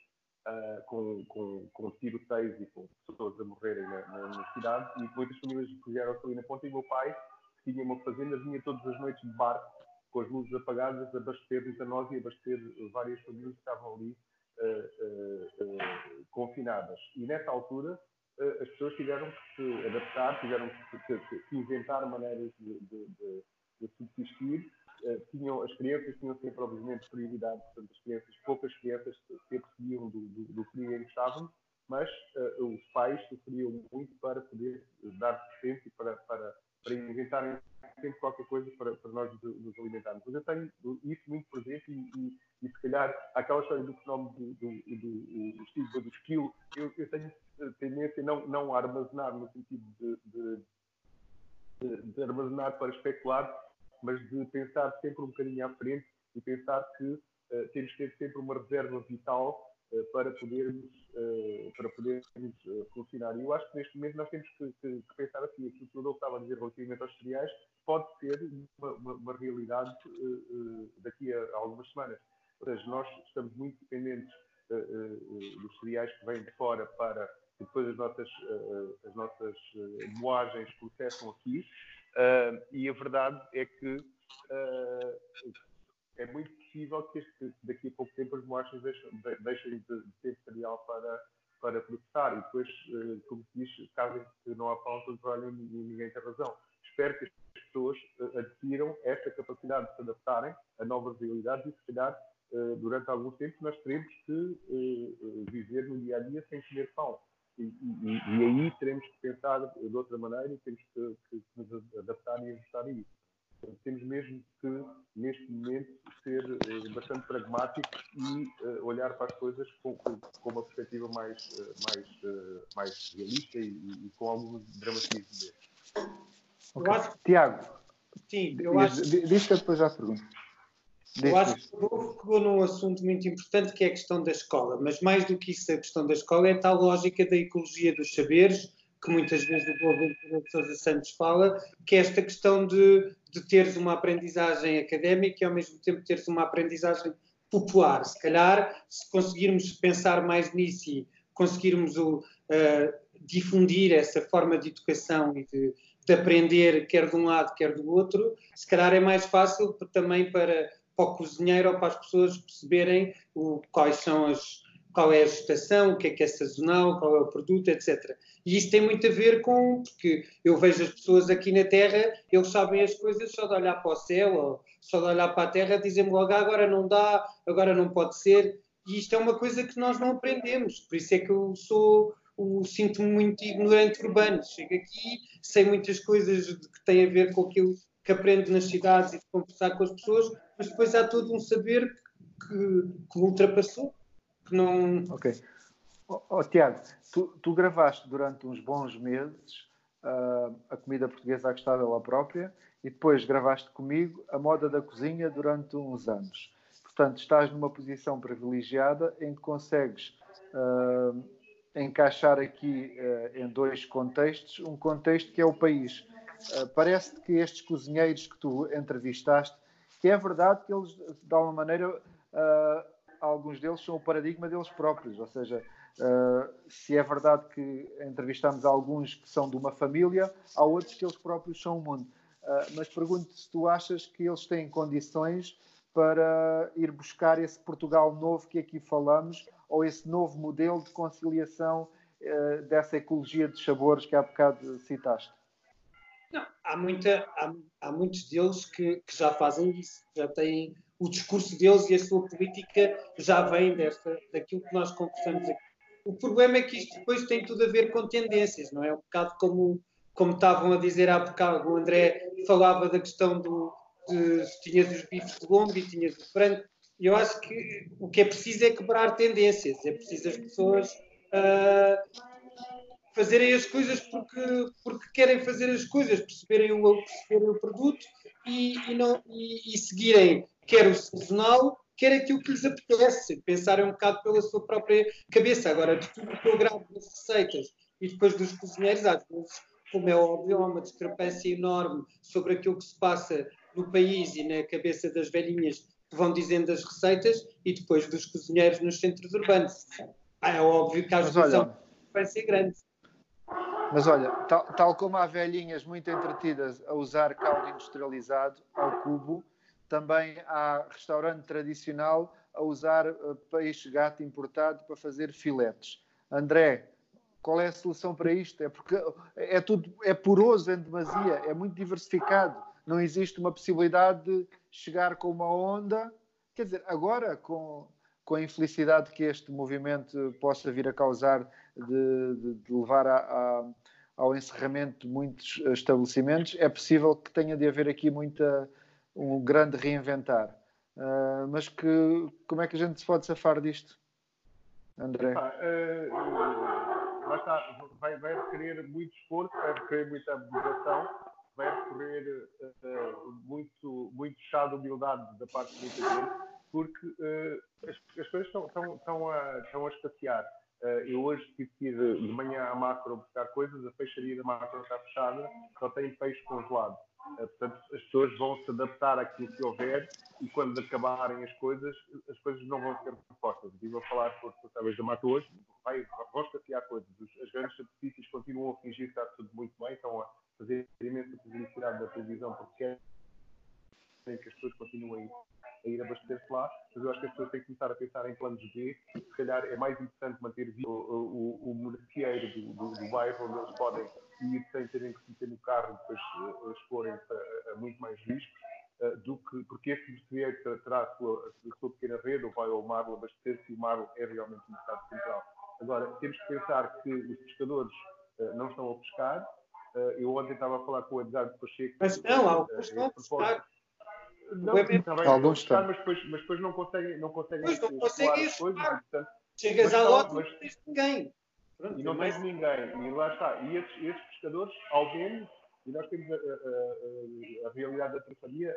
com, com, com tiroteios e com pessoas a morrerem na, na, na cidade, e muitas famílias refugiaram-se ali na ponta, e meu pai, que tinha uma fazenda, vinha todas as noites de barco com as luzes apagadas, abastecer-nos a nós e abastecer várias famílias que estavam ali uh, uh, uh, confinadas. E nessa altura as pessoas tiveram que se adaptar, tiveram que, que, que inventar maneiras de, de, de, de subsistir. tinham, as crianças tinham sempre, obviamente, prioridade, portanto, as crianças, poucas crianças se percebiam do, do, do frio em que estavam, mas os pais sofriam muito para poder dar sustento e para, para, para inventarem sempre qualquer coisa para, para nós nos alimentarmos. Mas eu tenho isso muito presente e, e, e se calhar aquela história do fenómeno do, do, do, do estigma do esquilo, eu, eu tenho tendência a não, não armazenar no sentido de, de, de, de, armazenar para especular, mas de pensar sempre um bocadinho à frente e pensar que uh, temos que ter sempre uma reserva vital para podermos, uh, para podermos funcionar. E eu acho que neste momento nós temos que, que, que pensar assim, aquilo que o Rodolfo estava a dizer relativamente aos cereais, pode ser uma, uma, uma realidade daqui a, algumas semanas. Ou seja, nós estamos muito dependentes dos cereais que vêm de fora para que depois as nossas, as nossas moagens processam aqui. e a verdade é que é muito possível que este, daqui a pouco tempo as moagens deixem, deixem de, ter cereal para, para processar. E depois, como se diz, caso não há falta de trabalho, ninguém tem razão. Espero que pessoas uh, adquiram esta capacidade de se adaptarem a novas realidades e, se calhar, uh, durante algum tempo, nós teremos que viver no dia a dia sem comer pão. E, e, e, aí teremos que pensar de outra maneira e temos que, que nos adaptar e ajustar a isso. Temos mesmo que, neste momento, ser bastante pragmáticos e olhar para as coisas com, com, com uma perspectiva mais, mais, mais realista e, e com algum dramatismo. Okay. Acho... Tiago, Sim, eu acho. Diz que depois já pergunto. Eu acho que pegou num assunto muito importante que é a questão da escola, mas mais do que isso, a questão da escola é a tal lógica da ecologia dos saberes, que muitas vezes o de Sousa Santos fala, que é esta questão de, de teres uma aprendizagem académica e ao mesmo tempo teres uma aprendizagem popular. Se calhar, se conseguirmos pensar mais nisso e conseguirmos o, uh, difundir essa forma de educação e de, de aprender quer de um lado, quer do outro, se calhar é mais fácil também para, para o cozinheiro ou para as pessoas perceberem o, quais são as, qual é a estação, o que é que é sazonal, qual é o produto, etc. E isso tem muito a ver com, porque eu vejo as pessoas aqui na Terra, eles sabem as coisas só de olhar para o céu, ou só de olhar para a Terra, dizem-me logo, ah, agora não dá, agora não pode ser, e isto é uma coisa que nós não aprendemos, por isso é que eu sou sinto-me muito ignorante urbano. Chego aqui, sei muitas coisas que têm a ver com aquilo que aprendo nas cidades e de conversar com as pessoas, mas depois há todo um saber que, que ultrapassou, Ok. Oh, oh, Tiago, tu, tu, gravaste durante uns bons meses uh, a comida portuguesa à gostada ela própria e depois gravaste comigo a moda da cozinha durante uns anos. Portanto, estás numa posição privilegiada em que consegues uh, encaixar aqui uh, em dois contextos. Um contexto que é o país. Uh, Parece que estes cozinheiros que tu entrevistaste, que é verdade que eles, de alguma maneira, uh, alguns deles são o paradigma deles próprios. Ou seja, se é verdade que entrevistamos alguns que são de uma família, há outros que eles próprios são o mundo. mas pergunto se tu achas que eles têm condições para ir buscar esse Portugal novo que aqui falamos ou esse novo modelo de conciliação uh, dessa ecologia de sabores que há bocado citaste? Não, há, muita, há, há muitos deles que, que, já fazem isso, já têm o discurso deles e a sua política já vem desta, daquilo que nós conversamos aqui. O problema é que isto depois tem tudo a ver com tendências, não é? Um bocado como, como estavam a dizer há bocado, o André falava da questão do, de tinhas os bifes de lombo e tinhas o frango. Eu acho que o que é preciso é quebrar tendências, é preciso as pessoas uh, fazerem as coisas porque, porque querem fazer as coisas, perceberem o, perceberem o produto e, e, não, e, e seguirem quer o sazonal, quer aquilo que lhes apetece, pensarem um bocado pela sua própria cabeça. Agora, de tudo o que eu gravo das receitas e depois dos cozinheiros, às vezes, como é óbvio, há uma discrepância enorme sobre aquilo que se passa no país e na cabeça das velhinhas que vão dizendo as receitas e depois dos cozinheiros nos centros urbanos. É óbvio que vai ser grande. Mas olha, tal, tal, como há velhinhas muito entretidas a usar caldo industrializado ao cubo, também há restaurante tradicional a usar eh, peixe gato importado para fazer filetes. André, qual é a solução para isto? É porque é tudo é poroso em demasia, é muito diversificado. Não existe uma possibilidade de chegar com uma onda. Quer dizer, agora com, com a infelicidade que este movimento possa vir a causar de, de, de levar a, a, ao encerramento de muitos estabelecimentos, é possível que tenha de haver aqui muita um grande reinventar. Uh, mas que, como é que a gente se pode safar disto, André? Ah, uh, vai, vai requerer muito esforço, vai requerer muita abnegação, vai requerer uh, muito, muito chá de humildade da parte de muita gente, porque as, as, coisas estão, estão, estão, a, estão a escassear. eu hoje tive que ir de manhã à macro buscar coisas, a peixaria da macro está fechada, só tem peixe congelado. Portanto, as pessoas vão se adaptar àquilo que houver e quando acabarem as coisas, as coisas não vão ser propostas. Estive a falar com os responsáveis da Mata hoje, vai, vão escassear coisas. As grandes superfícies continuam a fingir que está tudo muito bem, estão a fazer imensa publicidade da televisão porque querem que as pessoas continuem a ir abastecer-se lá, mas eu acho que as pessoas têm que começar a pensar em planos B. Se calhar é mais interessante manter vivo o, o, o do, do, do bairro onde eles podem ir sem terem que se meter no carro e depois uh, exporem-se a, a, muito mais riscos, uh, do que, porque esse merceeiro terá a sua, a sua pequena rede ou vai ao mar abastecer-se e o mar é realmente um mercado central. Agora, temos que pensar que os pescadores uh, não estão a pescar. eu ontem estava a falar com o Edgardo Pacheco. Mas não, alguns estão a pescar. Não, está bem, alguns estão. Mas depois, mas depois não conseguem, não conseguem, pois não conseguem as coisas. Portanto, Chegas à loja e não tens ninguém. Pronto, e não mais... tens ninguém. E lá está. E esses, esses pescadores, ao menos, e nós temos a, a, a, a realidade da trafaria,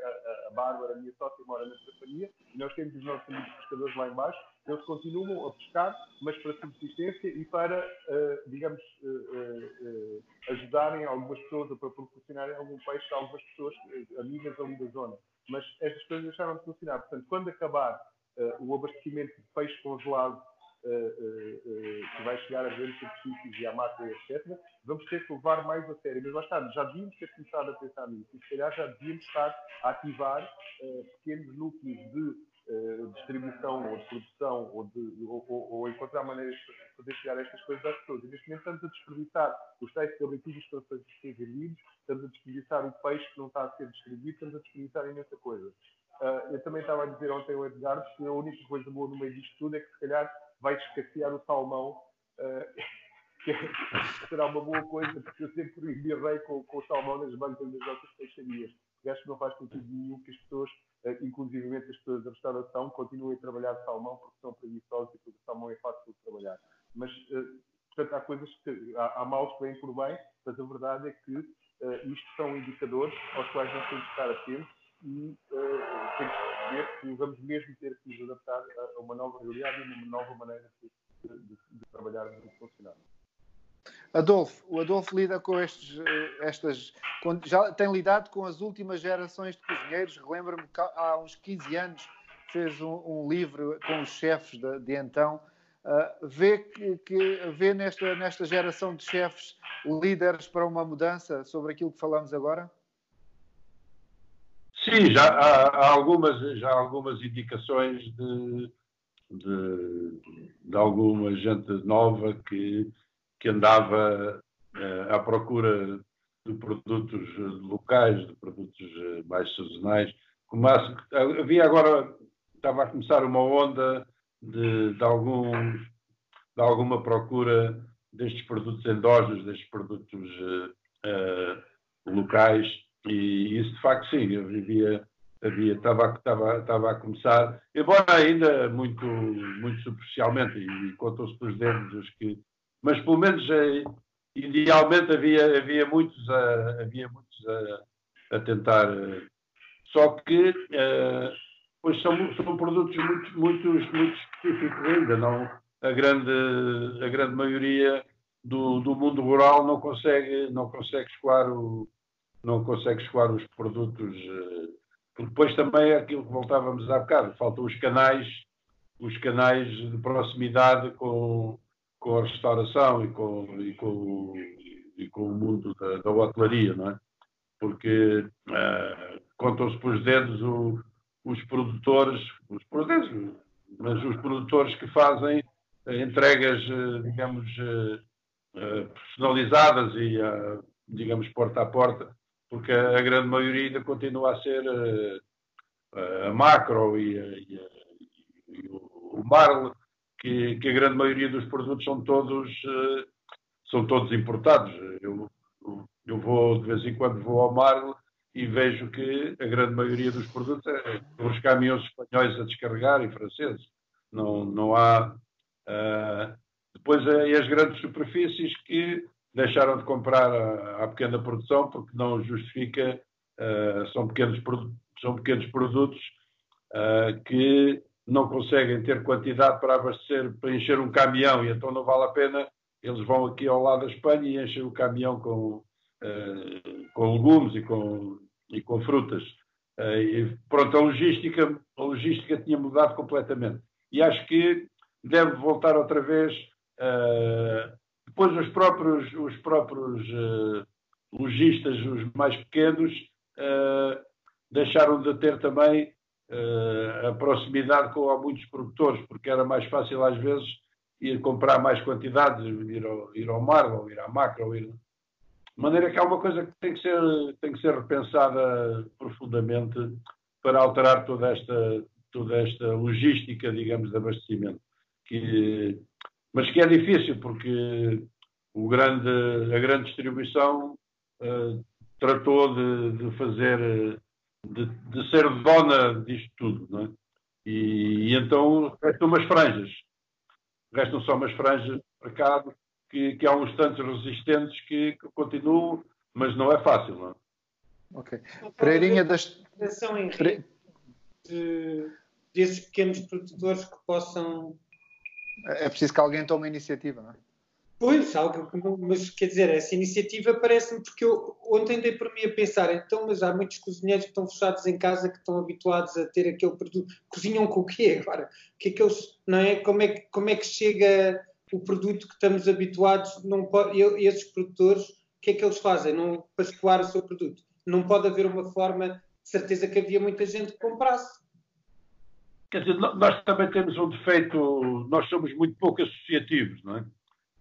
a, Bárbara, a minha sócia, mora na trafaria, e nós temos os nossos amigos pescadores lá embaixo, eles continuam a pescar, mas para subsistência e para, uh, digamos, uh, uh, ajudarem algumas pessoas, ou para proporcionarem algum peixe a algumas pessoas, amigas ali da zona. Mas estas coisas deixaram de funcionar. Portanto, quando acabar o abastecimento de peixe congelado que vai chegar a grandes superfícies e à mata, etc., vamos ter que levar mais a sério. Mas lá está, já devíamos ter começado a pensar nisso e se calhar já devíamos estar a ativar pequenos núcleos de distribuição ou de produção ou, de, ou, ou, ou, encontrar maneiras de poder chegar a estas coisas às pessoas. E neste momento estamos a desperdiçar os tais cabritinhos que estão a ser vendidos, estamos a desperdiçar o peixe que não está a ser distribuído, estamos a desperdiçar imensa coisa. Uh, eu também estava a dizer ontem ao Edgar que a única coisa boa no meio disto tudo é que se calhar vai escassear o salmão, uh, que é, será uma boa coisa, porque eu sempre embirrei com, com o salmão nas bancas das nossas peixarias. Acho que não faz sentido nenhum que as pessoas, uh, inclusivamente as pessoas da restauração, continuem a trabalhar salmão porque são preguiçosos e porque o salmão é fácil de trabalhar. Mas, uh, portanto, há coisas que, há, há males que vêm por bem, mas a verdade é que uh, isto são indicadores aos quais nós temos que estar atentos e uh, temos que perceber que vamos mesmo ter que nos adaptar a uma nova realidade e uma nova maneira de, de, de trabalhar e de funcionar. Adolfo, o Adolfo lida com estes, eh, estas. Já tem lidado com as últimas gerações de cozinheiros. Relembro-me que há uns 15 anos fez um, um livro com os chefes de, de então. Uh, vê que, que, vê nesta, nesta geração de chefes líderes para uma mudança sobre aquilo que falamos agora? Sim, já há, há, algumas, já há algumas indicações de, de, de alguma gente nova que, que andava uh, à procura de produtos locais, de produtos mais sazonais. Havia agora, estava a começar uma onda de, de, alguns, de alguma procura destes produtos endógenos, destes produtos uh, locais, e isso de facto sim, havia, havia estava, estava, estava a começar, embora ainda muito, muito superficialmente, e contou-se pelos dedos os que. Mas pelo menos eh, idealmente havia, havia muitos, a, havia muitos a, a tentar. Só que uh, pois são, são produtos muito, muito, muito específicos ainda, não, a grande, a grande maioria do, do mundo rural não consegue, não consegue escoar o, não consegue escoar os produtos, eh, porque depois também é aquilo que voltávamos há bocado, faltam os canais, os canais de proximidade com, com a restauração e com, e com, e com o mundo da, da hotelaria, não é? Porque uh, contam-se por dedos o, os produtores, os produtores, mas os produtores que fazem entregas, eh, digamos, personalizadas e, digamos, porta a porta porque a grande maioria ainda continua a ser uh, a macro e, e, e o Marl, que, que, a grande maioria dos produtos são todos, uh, são todos importados. Eu, eu vou, de vez em quando, vou ao Marl e vejo que a grande maioria dos produtos é os caminhões espanhóis a descarregar e franceses. Não, não há. Uh, depois, as grandes superfícies que deixaram de comprar à, pequena produção porque não justifica, uh, são, pequenos, são pequenos produtos uh, que não conseguem ter quantidade para abastecer, para encher um caminhão e então não vale a pena, eles vão aqui ao lado da Espanha e enchem o caminhão com, uh, com legumes e com, e com frutas. e pronto, a logística, a logística tinha mudado completamente. E acho que deve voltar outra vez depois os próprios, os próprios uh, lojistas, os mais pequenos, uh, deixaram de ter também uh, a proximidade com muitos produtores, porque era mais fácil às vezes ir comprar mais quantidades, ir ao, ir ao mar, ou ir à macro, ou ir... De maneira que é uma coisa que tem que ser, tem que ser repensada profundamente para alterar toda esta, toda esta logística, digamos, de abastecimento. Que mas que é difícil porque o grande, a grande distribuição uh, tratou de, de fazer, de, de, ser dona disto tudo, não é? E, e, então restam umas franjas, restam só umas franjas de mercado que, que há uns tantos resistentes que, que continuam, mas não é fácil, não é? Ok. Pereirinha das. Pre... De, desses pequenos produtores que possam é preciso que alguém tome a iniciativa, não é? Pois, algo, mas quer dizer, essa iniciativa parece-me porque eu ontem dei por mim a pensar, então, mas há muitos cozinheiros que estão fechados em casa que estão habituados a ter aquele produto. Cozinham com o quê agora? O que é que eles, não é? Como é que, como é que chega o produto que estamos habituados? Não pode, esses produtores, o que é que eles fazem não, para escoar o seu produto? Não pode haver uma forma, de certeza que havia muita gente que comprasse Quer dizer, nós também temos um defeito, nós somos muito pouco associativos, não é? De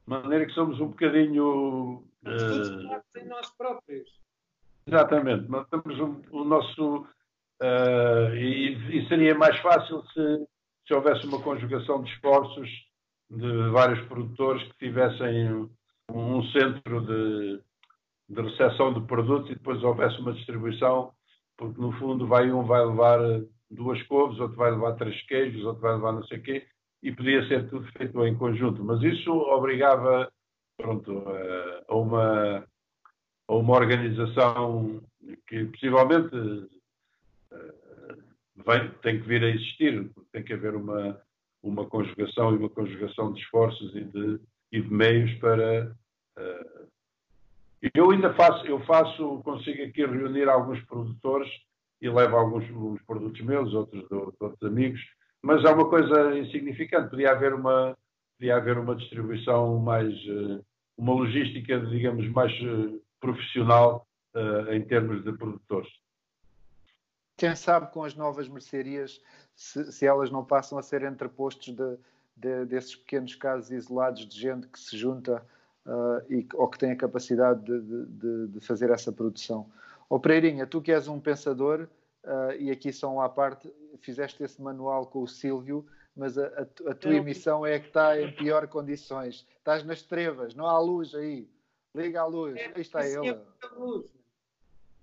maneira que somos um bocadinho. Uh... em nós próprios. Exatamente, nós temos um, o nosso. Uh, e, e, seria mais fácil se, se houvesse uma conjugação de esforços de vários produtores que tivessem um, um centro de, de recepção de produtos e depois houvesse uma distribuição, porque no fundo vai um vai levar duas couves, outro vai levar três queijos, outro vai levar não sei o quê, e podia ser tudo feito em conjunto. Mas isso obrigava pronto, a, uma, a uma organização que possivelmente eh, vem, tem que vir a existir, tem que haver uma, uma conjugação e uma conjugação de esforços e de, e de meios para. Uh, eu ainda faço, eu faço, consigo aqui reunir alguns produtores e levo alguns produtos meus, outros de, outros amigos, mas é uma coisa insignificante. Podia haver uma, podia haver uma distribuição mais, eh, uma logística, digamos, mais eh, profissional uh, em termos de produtores. Quem sabe com as novas mercearias, se, se elas não passam a ser entrepostos de, de, desses pequenos casos isolados de gente que se junta uh, e, ou que têm a capacidade de, de, de fazer essa produção. Ó oh, Pereirinha, tu que és um pensador, uh, e aqui só à parte, fizeste esse manual com o Sílvio, mas a, a, a tua emissão é que está em pior condições. Estás nas trevas, não há luz aí. Liga a luz, é, aí está ele.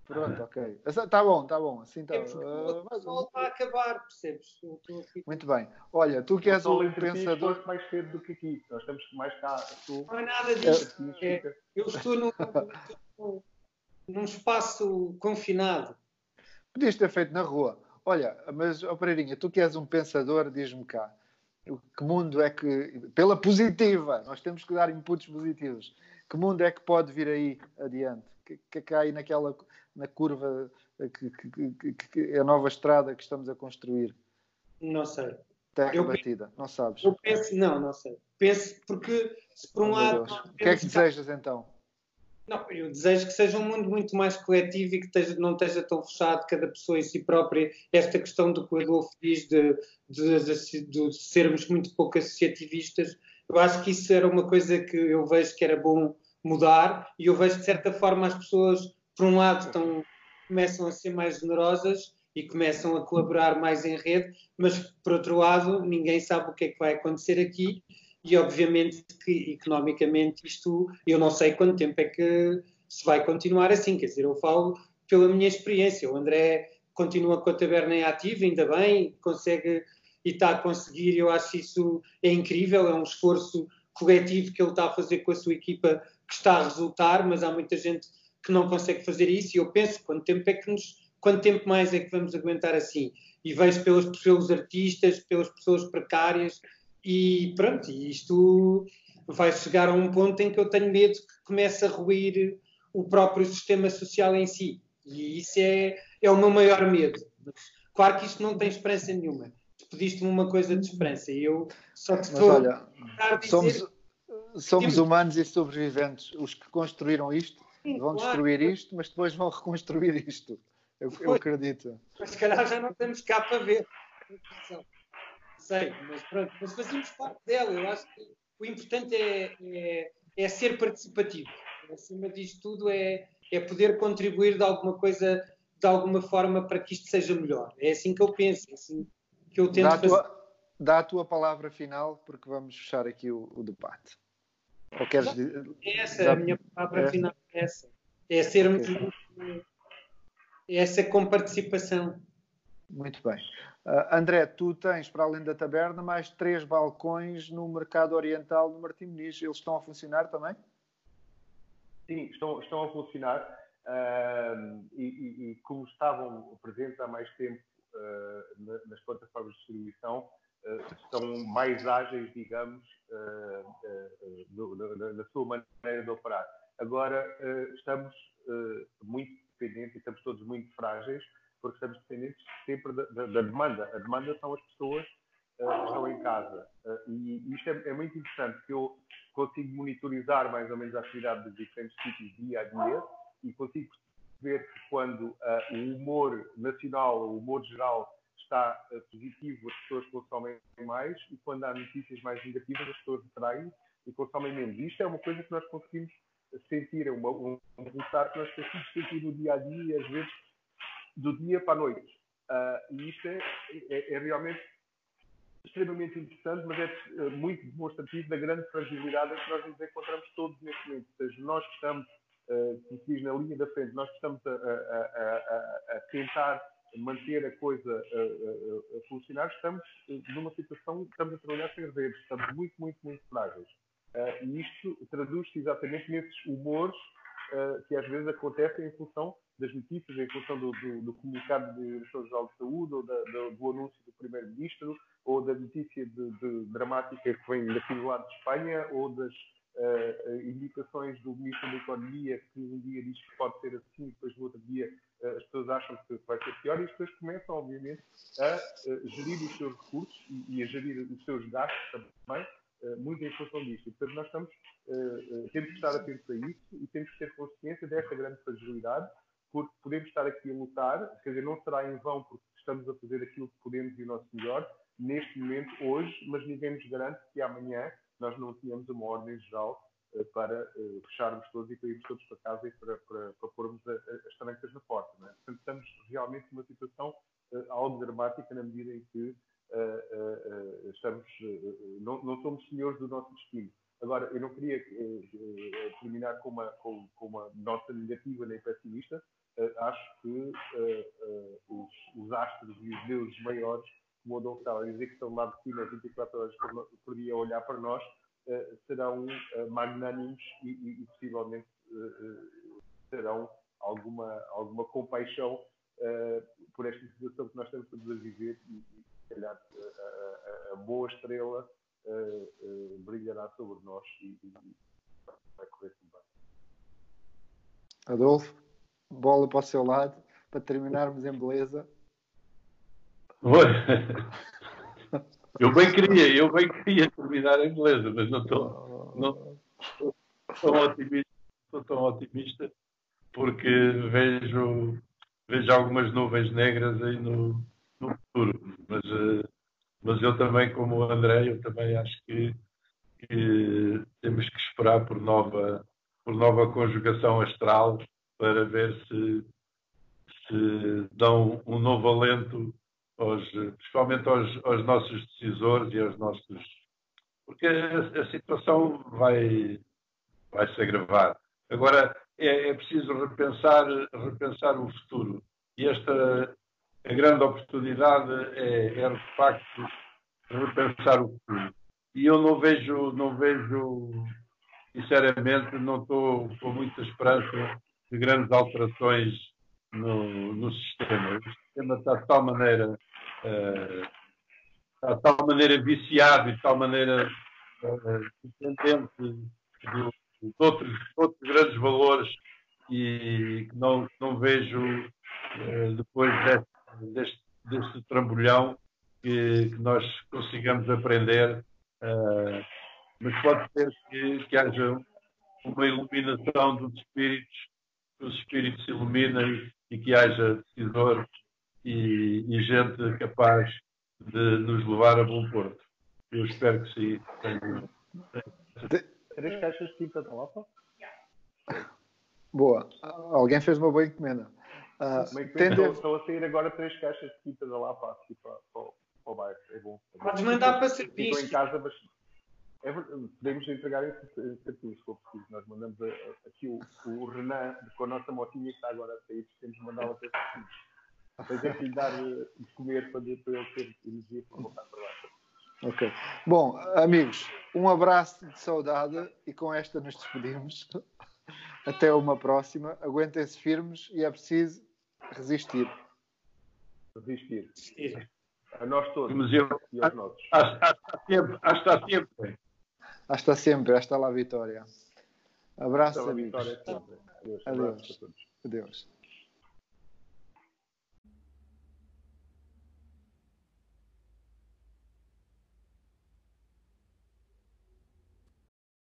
Pronto, ok. Está bom, está bom. Assim está. Uh, mas... a acabar, percebes? Muito bem. Olha, tu que és um pensador. mais cedo do que aqui. Nós estamos mais cá. Tu... Não é nada disso. É, eu estou num, num espaço confinado. Podias ter feito na rua. Olha, mas, oh Pereirinha, tu que és um pensador, diz-me cá. Que mundo é que. Pela positiva, nós temos que dar inputs positivos. Que mundo é que pode vir aí adiante? Que, que cai naquela na curva que, que, que, a nova estrada que estamos a construir? Não sei. Terra eu batida, penso, não sabes? Eu penso, não, não sei. Penso porque, se por um oh, lado. O que é que desejas então? Não, eu desejo que seja um mundo muito mais coletivo e que esteja, não esteja tão fechado cada pessoa em si própria. Esta questão do que o Adolfo diz de, de, de, de, sermos muito pouco associativistas, eu acho que isso era uma coisa que eu vejo que era bom mudar e eu vejo de certa forma as pessoas por um lado, estão, começam a ser mais generosas e começam a colaborar mais em rede, mas por outro lado, ninguém sabe o que é que vai acontecer aqui e obviamente que economicamente isto, eu não sei quanto tempo é que se vai continuar assim, quer dizer, eu falo pela minha experiência, o André continua com a taberna em ativo, ainda bem, consegue e está a conseguir, eu acho isso é incrível, é um esforço coletivo que ele está a fazer com a sua equipa que está a resultar, mas há muita gente que não consegue fazer isso. E eu penso quanto tempo é que nos quanto tempo mais é que vamos aguentar assim? E vejo pelos, pelos artistas pelas pessoas precárias e pronto isto vai chegar a um ponto em que eu tenho medo que comece a ruir o próprio sistema social em si e isso é, é o meu maior medo claro que isto não tem esperança nenhuma pediste-me uma coisa de esperança e eu só te estou olha, a dizer somos, somos humanos e sobreviventes os que construíram isto Sim, vão claro. destruir isto, mas depois vão reconstruir isto. Eu, eu acredito. Mas se calhar já não temos cá para ver. Sei, mas pronto, mas fazemos parte dela. Eu acho que o importante é, é, é ser participativo. Acima disto tudo é, é poder contribuir de alguma coisa, de alguma forma, para que isto seja melhor. É assim que eu penso, é assim que eu tento dá fazer. Tua, dá a tua palavra final, porque vamos fechar aqui o, o debate. Ou queres dizer... É essa, a minha palavra é. final é essa. É sermos. Okay. É essa com participação. Muito bem. Uh, André, tu tens, para além da taberna, mais três balcões no mercado oriental do Martim Muniz. Eles estão a funcionar também? Sim, estão, estão a funcionar. Uh, e, e, e, como estavam presentes há mais tempo uh, nas plataformas de distribuição, estão mais ágeis, digamos, na, na sua maneira de operar. Agora estamos muito dependentes e estamos todos muito frágeis porque estamos dependentes sempre da, da, da demanda. A demanda são as pessoas que estão em casa. e isto é, é, muito interessante, que eu consigo monitorizar mais ou menos a atividade dos diferentes sítios dia a dia e consigo perceber que quando o humor nacional, o humor geral está uh, positivo, as pessoas consomem mais e quando há notícias mais negativas, as pessoas atraem e consomem menos. Isto é uma coisa que nós conseguimos sentir, é uma, um resultado que nós conseguimos sentir no dia a dia, às vezes do dia para a noite. Uh, e isto é, é, é, realmente extremamente interessante, mas é uh, muito demonstrativo da grande fragilidade em que nós nos encontramos todos neste momento. Ou seja, nós que estamos, como se diz, na linha da frente, nós que estamos a, a, a, a tentar manter a coisa a, a, a, funcionar, estamos numa situação, estamos a trabalhar sem redes, estamos muito, muito, muito frágeis. Uh, e isto traduz-se exatamente nesses humores que às vezes acontecem em função das notícias, em função do, do, do comunicado do Diretor-Geral de Saúde, ou da, do, do, anúncio do Primeiro-Ministro, ou da notícia de, de, dramática que vem daqui do lado de Espanha, ou das uh, indicações do Ministro da Economia, que um dia diz que pode ser assim, depois no outro dia uh, as pessoas acham que vai ser pior, e as pessoas começam, obviamente, a uh, gerir os seus recursos e, e, a gerir os seus gastos também, muito em função disto. Portanto, nós estamos, temos que estar atentos a isso e temos que ter consciência desta grande fragilidade, porque podemos estar aqui a lutar, quer dizer, não será em vão porque estamos a fazer aquilo que podemos e o nosso melhor, neste momento, hoje, mas ninguém nos garante que amanhã nós não tínhamos uma ordem geral para fecharmos todos e para irmos todos para casa e para, para, para pormos as trancas na porta. É? Portanto, estamos realmente numa situação algo dramática na medida em que estamos, não, não somos senhores do nosso destino. Agora, eu não queria terminar com uma, com, com uma nota negativa nem pessimista, uh, acho que uh, os, os, astros e os deuses maiores, como o Dom estava a dizer, que estão lá de cima 24 horas por, por dia a olhar para nós, serão magnânimos e, e, e possivelmente terão alguma, alguma compaixão por esta situação que nós estamos a viver e, e se calhar, a, a, a boa estrela brilhará sobre nós e, e vai correr tudo bem. Adolfo? Bola para o seu lado, para terminarmos em beleza. Eu bem queria, eu bem queria terminar em beleza, mas não estou, não tão otimista, estou tão otimista porque vejo, vejo algumas nuvens negras aí no, no futuro. Mas, eh, mas eu também, como o André, eu também acho que, que temos que esperar por nova, por nova conjugação astral para ver se, se dão um novo alento, aos, principalmente aos, aos, nossos decisores e aos nossos. Porque a, a situação vai, vai se agravar. Agora, é, é, preciso repensar, repensar o futuro. E esta a grande oportunidade é, é, de facto, repensar o futuro. E eu não vejo, não vejo sinceramente, não estou com muita esperança de grandes alterações no, no sistema. O sistema está de tal maneira, uh, está de tal maneira viciado e de tal maneira uh, dependente de, de, outros, outros grandes valores e que não, não vejo uh, depois deste, deste, deste trambolhão que, que, nós consigamos aprender. Uh, mas pode ser que, que haja uma iluminação dos espíritos que os espíritos se iluminem e que haja decisores e, e, gente capaz de nos levar a bom porto. Eu espero que sim. Três caixas de tinta da Lapa? Boa. Alguém fez uma boa encomenda. Uh, tende... Estão a sair agora três caixas de tinta da Lapa aqui para, para, para o bairro. É bom. Podes mandar para serviço. Estou em casa, mas é, podemos entregar esse cartão, se for preciso. Nós mandamos a, a, aqui o, o, Renan com a nossa motinha que está agora a sair, temos de mandá-la para Depois é que lhe dar eh, de comer para, para ele ter energia para voltar para lá. Ok. Bom, amigos, um abraço de saudade e com esta nos despedimos. Até uma próxima. Aguentem-se firmes e é preciso resistir. Resistir. resistir. A nós todos. Mas eu, e aos nossos. Hasta sempre. Hasta sempre. Hasta sempre, hasta lá vitória. Abraço, amigos. Vitória. Adeus. Adeus. Adeus.